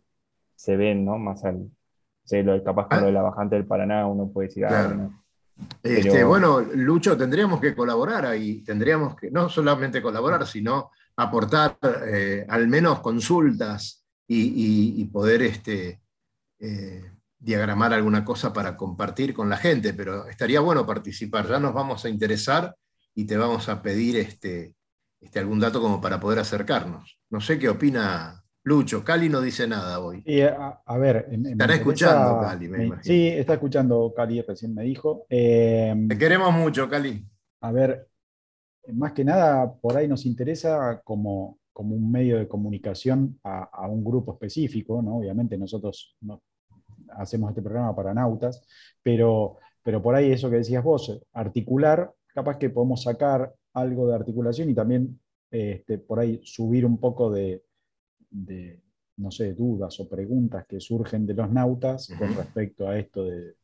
se ven, ¿no? Más al, sé, lo, capaz con lo de la bajante del Paraná, uno puede decir, ah, Claro. bueno, Este, Pero- Bueno, Lucho, tendríamos que colaborar ahí, tendríamos que no solamente colaborar, sino aportar eh, al menos consultas y, y- y poder este, eh, diagramar alguna cosa para compartir con la gente, pero estaría bueno participar, ya nos vamos a interesar y te vamos a pedir este, este, algún dato como para poder acercarnos. No sé qué opina Lucho, Cali no dice nada hoy. Y, a, a ver, me Estará escuchando, Cali, me me- imagino. Sí, está escuchando Cali, recién me dijo. Eh, Te queremos mucho, Cali. a ver, más que nada, por ahí nos interesa como, como un medio de comunicación a, a un grupo específico, ¿no? Obviamente nosotros no hacemos este programa para nautas, pero, pero por ahí eso que decías vos, articular, capaz que podemos sacar algo de articulación y también este, por ahí subir un poco de, de, no sé, dudas o preguntas que surgen de los nautas con respecto a esto de,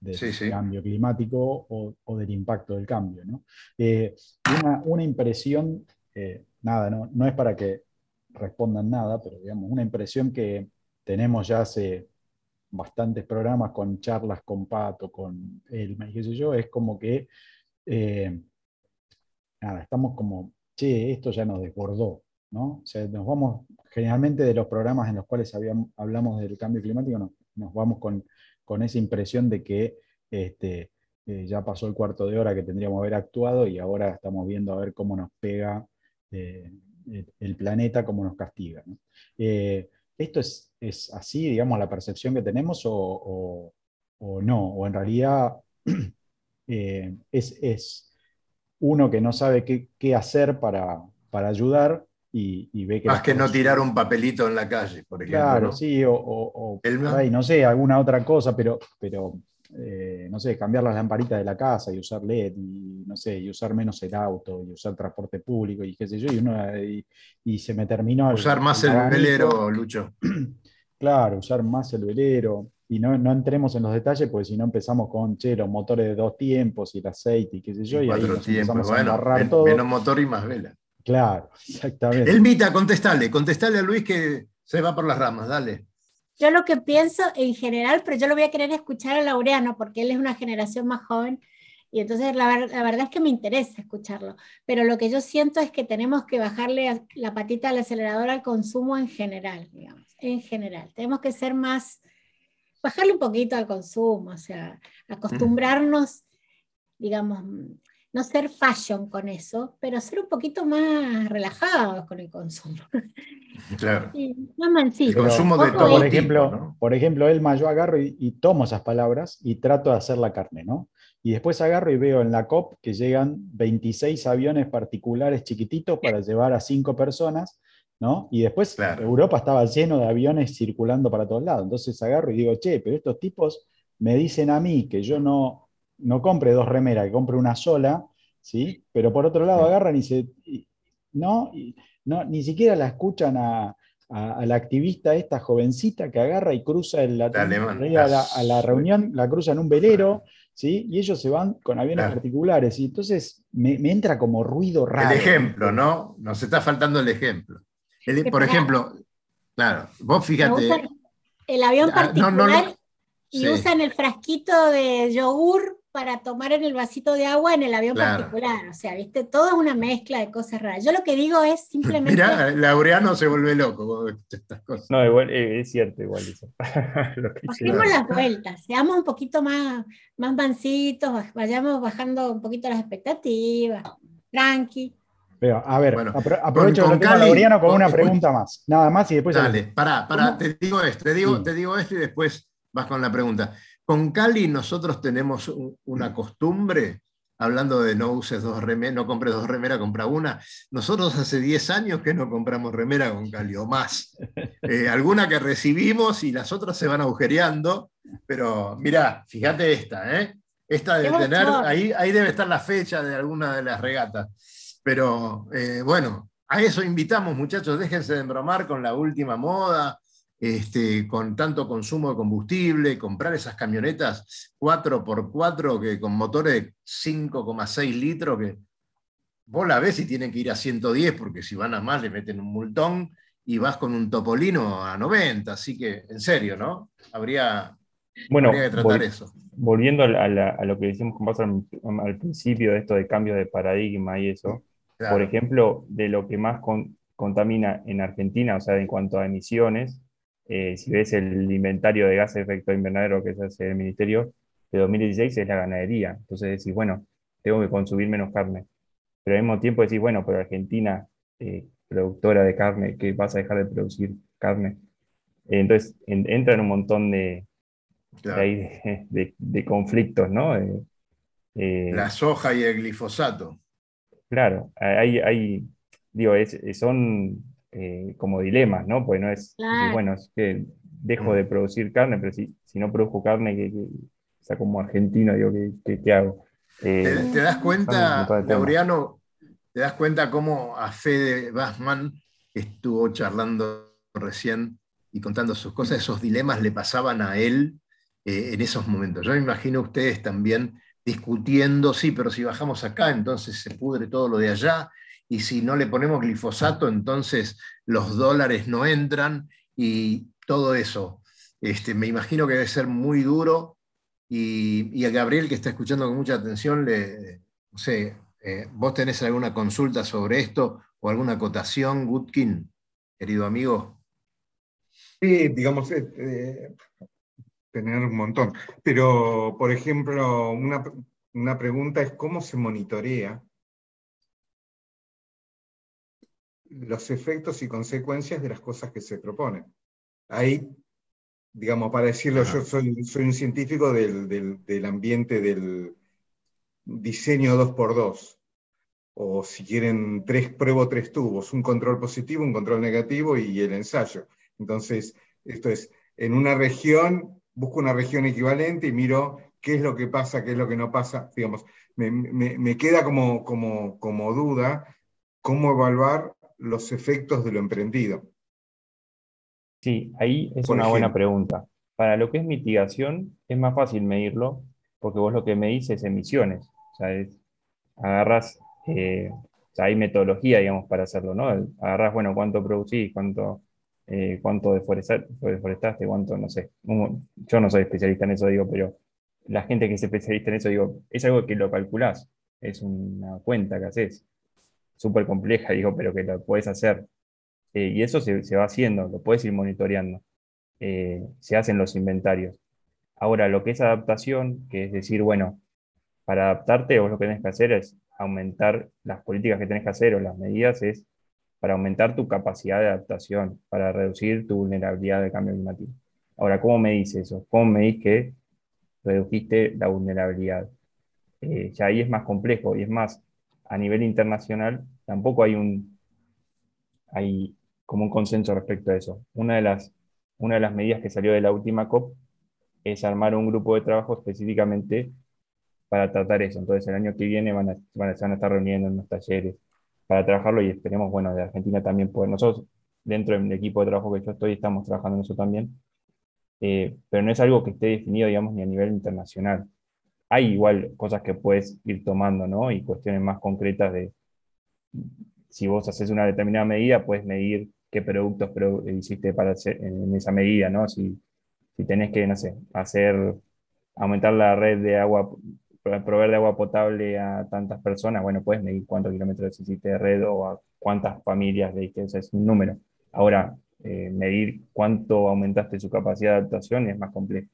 del Sí, sí. cambio climático o, o del impacto del cambio. ¿no? Eh, una, una impresión, eh, nada, no, no es para que respondan nada, pero digamos, una impresión que tenemos ya hace bastantes programas con charlas con Pato, con Elma y qué sé yo, es como que eh, nada, estamos como, che, esto ya nos desbordó, ¿no? O sea, nos vamos, generalmente de los programas en los cuales habíamos- hablamos del cambio climático, nos, nos vamos con, con esa impresión de que este, eh, ya pasó el cuarto de hora que tendríamos que haber actuado y ahora estamos viendo a ver cómo nos pega eh, el, planeta, cómo nos castiga. ¿no? Eh, ¿Esto es, es así, digamos, la percepción que tenemos o, o- o no? ¿O en realidad <clears throat> es, es uno que no sabe qué, qué hacer para, para ayudar y, y ve que... Más que no tirar un papelito en la calle, por ejemplo. Claro, ¿no? sí, o, no sé, alguna otra cosa, pero, pero eh, no sé, cambiar las lamparitas de la casa y usar LED, y no sé, y usar menos el auto, y usar transporte público, y qué sé yo, y, uno, y, y se me terminó. Usar más el velero, Lucho. <clears throat> Claro, usar más el velero. Y no, no entremos en los detalles, porque si no empezamos con, che, los motores de dos tiempos y el aceite y qué sé yo, y, ahí Cuatro nos tiempos. empezamos a Bueno, embarrar men- todo. menos motor y más vela. Claro, exactamente. Elmita, contestale, contestale a Luis que se va por las ramas, dale. Yo lo que pienso en general, pero yo lo voy a querer escuchar a Laureano porque él es una generación más joven y entonces la, la verdad es que me interesa escucharlo. Pero lo que yo siento es que tenemos que bajarle a- la patita al acelerador al consumo en general, digamos, en general. Tenemos que ser más, bajarle un poquito al consumo, o sea, acostumbrarnos, digamos, no ser fashion con eso, pero ser un poquito más relajados con el consumo. Claro. Sí, más mansito. El consumo de todo por ejemplo, tipo, ¿no? por ejemplo, Elma, yo agarro y, y tomo esas palabras y trato de hacer la carne, ¿no? Y después agarro y veo en la COP que llegan 26 aviones particulares chiquititos para llevar a cinco personas, ¿no? Y después Claro. Europa estaba lleno de aviones circulando para todos lados. Entonces agarro y digo, che, pero estos tipos me dicen a mí que yo no, no compre dos remeras, que compre una sola, ¿sí? Pero por otro lado agarran y se... y- no, y- no, ni siquiera la escuchan a, a- a la activista esta jovencita que agarra y cruza el Atlántico ir a la, a la reunión, la cruza en un velero, ¿sí? Y ellos se van con aviones Claro. particulares. Y entonces me, me entra como ruido raro. El ejemplo, ¿no? Nos está faltando el ejemplo. El- por para- ejemplo, claro, vos fíjate. el avión Ah, no, particular no, no. y Sí. usan el frasquito de yogur para tomar en el vasito de agua en el avión Claro. particular. O sea, viste, todo es una mezcla de cosas raras. Yo lo que digo es <laughs> simplemente Mirá, Laureano se vuelve loco con estas cosas. No, igual, eh, es cierto, igual eso. <laughs> Bajemos las vueltas, seamos un poquito más, más vayamos bajando un poquito las expectativas, tranqui. Pero, a ver, Bueno, apro- aprovecho con a Cali, Laureano con con- una pregunta más. Nada más y después. Dale, pará, pará, ¿Cómo? te digo esto, te digo, Sí. te digo esto y después vas con la pregunta. Con Cali nosotros tenemos un- una costumbre, hablando de no uses dos remeras, no compres dos remeras, compra una. Nosotros hace 10 años que no compramos remera con Cali o más. <laughs> Eh, alguna que recibimos y las otras se van agujereando, pero mirá, fíjate esta, ¿eh? Esta debe tener, ahí, ahí debe estar la fecha de alguna de las regatas. Pero eh, bueno, a eso invitamos, muchachos, déjense de embromar con la última moda, este, con tanto consumo de combustible, comprar esas camionetas 4x4 que, con motores de 5,6 litros que vos la ves y tienen que ir a 110 porque si van a más le meten un multón y vas con un topolino a 90, así que en serio, ¿no? Habría, Bueno, habría que tratar vol- eso. volviendo a, la- lo que decíamos con Paso al, al principio de esto de cambio de paradigma y eso, Claro. por ejemplo, de lo que más con- contamina en Argentina, o sea, en cuanto a emisiones, eh, si ves el inventario de gases de efecto invernadero que se hace el Ministerio, de 2016 es la ganadería. Entonces decís, bueno, tengo que consumir menos carne. Pero al mismo tiempo decís, bueno, pero Argentina, eh, productora de carne, que vas a dejar de producir carne. Eh, entonces en- entra en un montón de, Claro. de, de- de conflictos, ¿no? Eh, La soja y el glifosato. Claro, hay, hay digo, es, son eh, como dilemas, ¿no? Pues no es, Claro. bueno, es que dejo Mm. de producir carne, pero si, si no produzco carne, ¿qué, qué- o sea, como argentino, digo, ¿qué, qué- qué hago? Eh, ¿Te, te das cuenta. Laureano, te das cuenta cómo a Fede Basman, que estuvo charlando recién y contando sus cosas, esos dilemas le pasaban a él eh, en esos momentos. Yo me imagino ustedes también discutiendo, sí, pero si bajamos acá, entonces se pudre todo lo de allá, y si no le ponemos glifosato, entonces los dólares no entran y todo eso. Este, me imagino que debe ser muy duro y, a Gabriel que está escuchando con mucha atención, le, no sé, eh, ¿vos tenés alguna consulta sobre esto o alguna acotación, Gutkin, querido amigo? Sí, digamos, eh, eh, tener un montón. Pero, por ejemplo, una, una pregunta es cómo se monitorea los efectos y consecuencias de las cosas que se proponen. Ahí, digamos, para decirlo, yo soy, soy un científico del, del, ambiente del diseño 2x2, o si quieren, tres, pruebo tres tubos, un control positivo, un control negativo y el ensayo. Entonces, esto es, en una región, busco una región equivalente y miro qué es lo que pasa, qué es lo que no pasa. Digamos, me, me, me queda como, como, como duda cómo evaluar los efectos de lo emprendido? Sí, ahí es una buena pregunta. Para lo que es mitigación, es más fácil medirlo, porque vos lo que medís es emisiones. O sea, agarras, eh, hay metodología, digamos, para hacerlo, ¿no? Agarras, bueno, cuánto producís, cuánto, eh, cuánto deforestaste, cuánto, no sé. Yo no soy especialista en eso, digo, pero la gente que es especialista en eso, digo, es algo que lo calculás, es una cuenta que haces súper compleja, digo, pero que lo puedes hacer. Eh, y eso se, va haciendo, lo puedes ir monitoreando. Eh, se hacen los inventarios. Ahora, lo que es adaptación, que es decir, bueno, para adaptarte vos lo que tenés que hacer es aumentar las políticas que tenés que hacer o las medidas, es para aumentar tu capacidad de adaptación, para reducir tu vulnerabilidad de cambio climático. Ahora, ¿cómo medís eso? ¿Cómo medís que redujiste la vulnerabilidad? Eh, ya ahí es más complejo y es más, a nivel internacional tampoco hay un hay como un consenso respecto a eso. Una de las, una de las medidas que salió de la última COP es armar un grupo de trabajo específicamente para tratar eso. Entonces el año que viene van a, se van a estar reuniendo en los talleres para trabajarlo y esperemos, bueno, de Argentina también poder. Nosotros, dentro del equipo de trabajo que yo estoy, estamos trabajando en eso también. Eh, pero no es algo que esté definido, digamos, ni a nivel internacional hay igual cosas que puedes ir tomando, ¿no? Y cuestiones más concretas de si vos haces una determinada medida, puedes medir qué productos hiciste para hacer en esa medida, ¿no? Si, si tenés que, no sé, hacer, aumentar la red de agua, proveer de agua potable a tantas personas, bueno, puedes medir cuántos kilómetros hiciste de red o a cuántas familias de ese es un número. Ahora, eh, medir cuánto aumentaste su capacidad de adaptación es más complejo.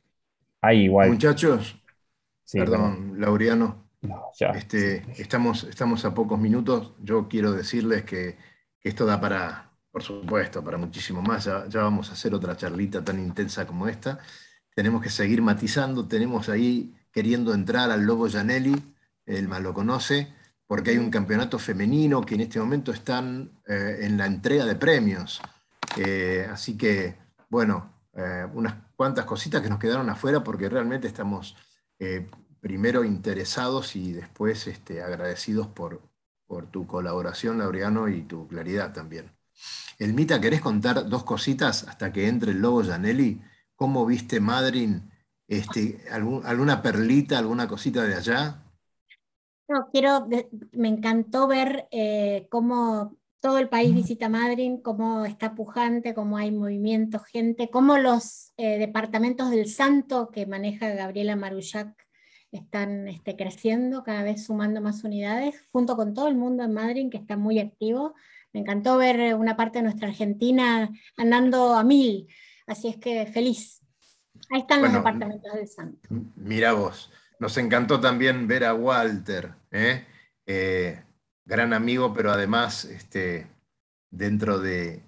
Hay igual. Muchachos, Perdón, Laureano. este, estamos, estamos a pocos minutos. Yo quiero decirles que, esto da para, por supuesto, para muchísimo más. Ya, vamos a hacer otra charlita tan intensa como esta. Tenemos que seguir matizando. Tenemos ahí queriendo entrar al Lobo Janelli, él más lo conoce, porque hay un campeonato femenino que en este momento están eh, en la entrega de premios. Eh, así que, bueno, eh, unas cuantas cositas que nos quedaron afuera porque realmente estamos primero interesados y después este, agradecidos por, por tu colaboración, Laureano, y tu claridad también. Elmita, ¿querés contar dos cositas hasta que entre el lobo Janelli? ¿Cómo viste Madrid? Este, ¿Alguna perlita, alguna cosita de allá? No, quiero, me encantó ver eh, cómo todo el país visita Madrid, cómo está pujante, cómo hay movimiento, gente, cómo los eh, departamentos del Santo que maneja Gabriela Marullac están este, creciendo, cada vez sumando más unidades, junto con todo el mundo en Madrid que está muy activo. Me encantó ver una parte de nuestra Argentina andando a mil, así es que feliz. Ahí están los departamentos del Santo. Mira vos, nos encantó también ver a Walter. ¿eh? eh gran amigo, pero además este, dentro de,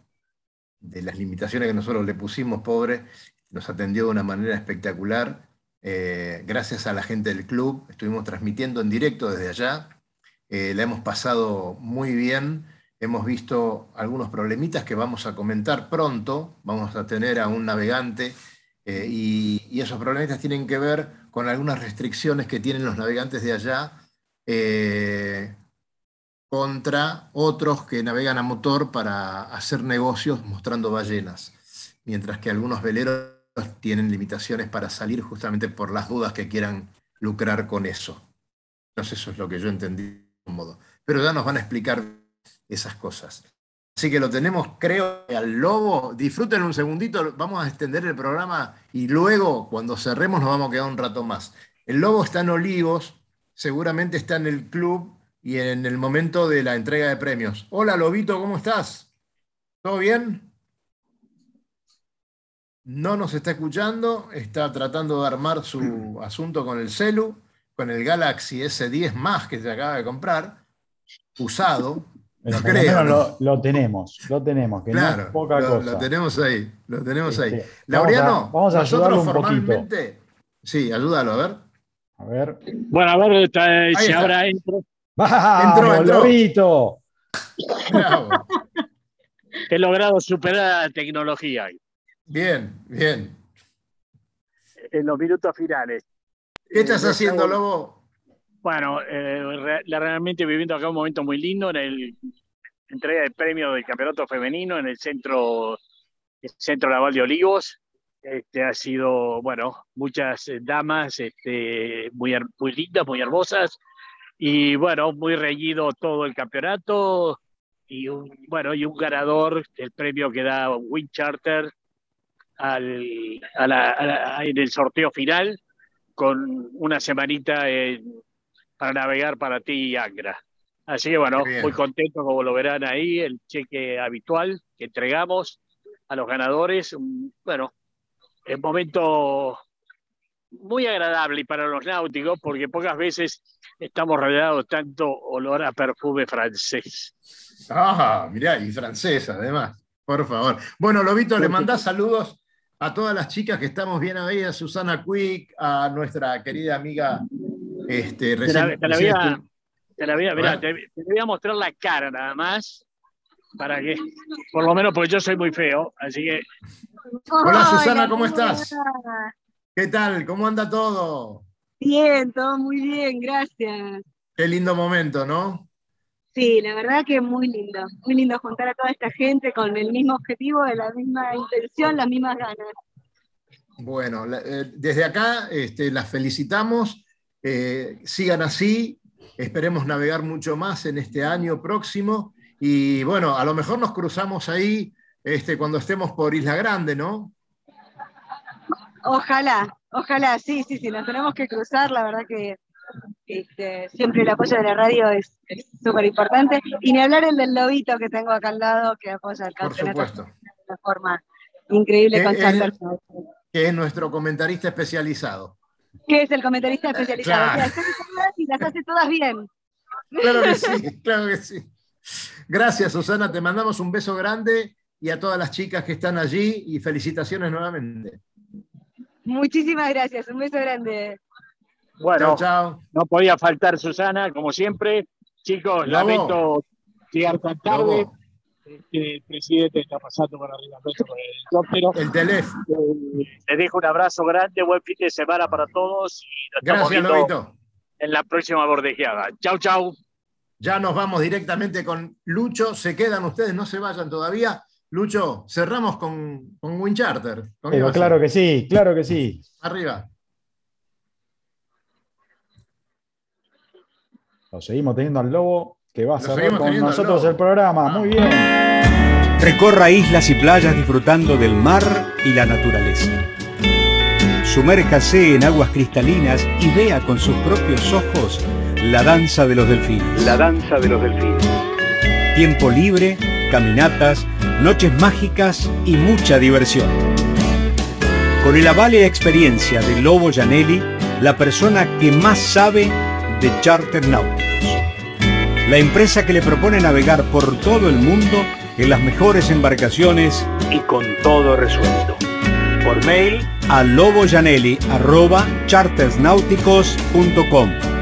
las limitaciones que nosotros le pusimos, pobre, nos atendió de una manera espectacular. Eh, gracias a la gente del club, estuvimos transmitiendo en directo desde allá. Eh, la hemos pasado muy bien. Hemos visto algunos problemitas que vamos a comentar pronto. Vamos a tener a un navegante eh, y, y, esos problemitas tienen que ver con algunas restricciones que tienen los navegantes de allá contra otros que navegan a motor para hacer negocios mostrando ballenas, mientras que algunos veleros tienen limitaciones para salir justamente por las dudas que quieran lucrar con eso. Sé, eso es lo que yo entendí de un modo. Pero ya nos van a explicar esas cosas. Así que lo tenemos, creo, al lobo. Disfruten un segundito, vamos a extender el programa y luego, cuando cerremos, nos vamos a quedar un rato más. El lobo está en Olivos, seguramente está en el club y en el momento de la entrega de premios. Hola, Lobito, ¿cómo estás? ¿Todo bien? No nos está escuchando, está tratando de armar su asunto con el celu, con el Galaxy S10 más que se acaba de comprar, usado. Pero No lo creo, menos ¿no? Lo, lo tenemos, lo tenemos, que no Claro, es poca lo, cosa. lo tenemos ahí, lo tenemos ahí. Laureano, vamos a- vamos a nosotros ayudarlo un poquito. Sí, ayúdalo, a ver. A ver. Bueno, a ver está- si está. ahora entro. ¡Vamos, Entró, entró. <laughs> He logrado superar la tecnología Bien, bien. en los minutos finales. ¿Qué estás Eh, haciendo, Lobo? Bueno, eh, realmente viviendo acá un momento muy lindo en el entrega de premio del campeonato femenino en el centro, el centro Naval de Olivos. Este, ha sido, bueno, muchas eh, damas este, muy, muy lindas, muy hermosas, y bueno, muy reñido todo el campeonato, y un, bueno, y un ganador del premio que da Wind Charter al, a la- en el sorteo final, con una semanita en- para navegar para ti y Angra. Así que bueno, muy contento como lo verán ahí, el cheque habitual que entregamos a los ganadores. Bueno, es momento muy agradable para los náuticos porque pocas veces estamos rodeados tanto olor a perfume francés. Ah, mirá, y francesa, además. Por favor. Bueno, Lobito, le mandás saludos a todas las chicas que estamos bien ahí, a Susana Quick, a nuestra querida amiga. Este, Te la, te voy a, estu- te la voy a- mirá, te, te voy a mostrar la cara nada más para que, por lo menos porque yo soy muy feo, así que Hola, Susana, ¿cómo estás? ¿Qué tal? ¿Cómo anda todo? Bien, todo muy bien, gracias. Qué lindo momento, ¿no? Sí, la verdad que muy lindo, muy lindo juntar a toda esta gente con el mismo objetivo, de la misma intención, las mismas ganas. Bueno, eh, desde acá este, las felicitamos. Eh, sigan así. Esperemos navegar mucho más en este año próximo. Y bueno, a lo mejor nos cruzamos ahí este, cuando estemos por Isla Grande, ¿no? Ojalá, ojalá, sí, sí, sí, nos tenemos que cruzar, la verdad que este, siempre el apoyo de la radio es es súper importante. Y ni hablar el del lobito que tengo acá al lado, que apoya el Por campeonato supuesto. de una forma increíble Eh, con eh, Chantal. Que es nuestro comentarista especializado. Que es el comentarista especializado. Claro. O sea, todas y las hace todas bien. Claro que sí, <laughs> claro que sí. Gracias, Susana. Te mandamos un beso grande y a todas las chicas que están allí y felicitaciones nuevamente. Muchísimas gracias, un beso grande. bueno, Chao, chao. no podía faltar Susana, como siempre. Chicos, Lobo. lamento llegar tan tarde. Lobo, El presidente está pasando por arriba nuestro con el helicóptero. el teléfono. Eh, Les dejo un abrazo grande, buen fin de semana para todos y nos Gracias, Lobito. en la próxima bordejeada. Chau, chau. Ya nos vamos directamente con Lucho. Se quedan ustedes, no se vayan todavía. Lucho, cerramos con, con Wincharter. ¿Con qué Pero vas a- claro que sí, claro que sí. Arriba. Lo seguimos teniendo al lobo que va a cerrar con nosotros el programa. Muy bien. Recorra islas y playas disfrutando del mar y la naturaleza. Sumérjase en aguas cristalinas y vea con sus propios ojos la danza de los delfines. La danza de los delfines. Tiempo libre, caminatas, noches mágicas y mucha diversión. Con el aval y la experiencia de Lobo Janelli, la persona que más sabe de charter náuticos. La empresa que le propone navegar por todo el mundo en las mejores embarcaciones y con todo resuelto. Por mail a loboyanelli.chartersnáuticos.com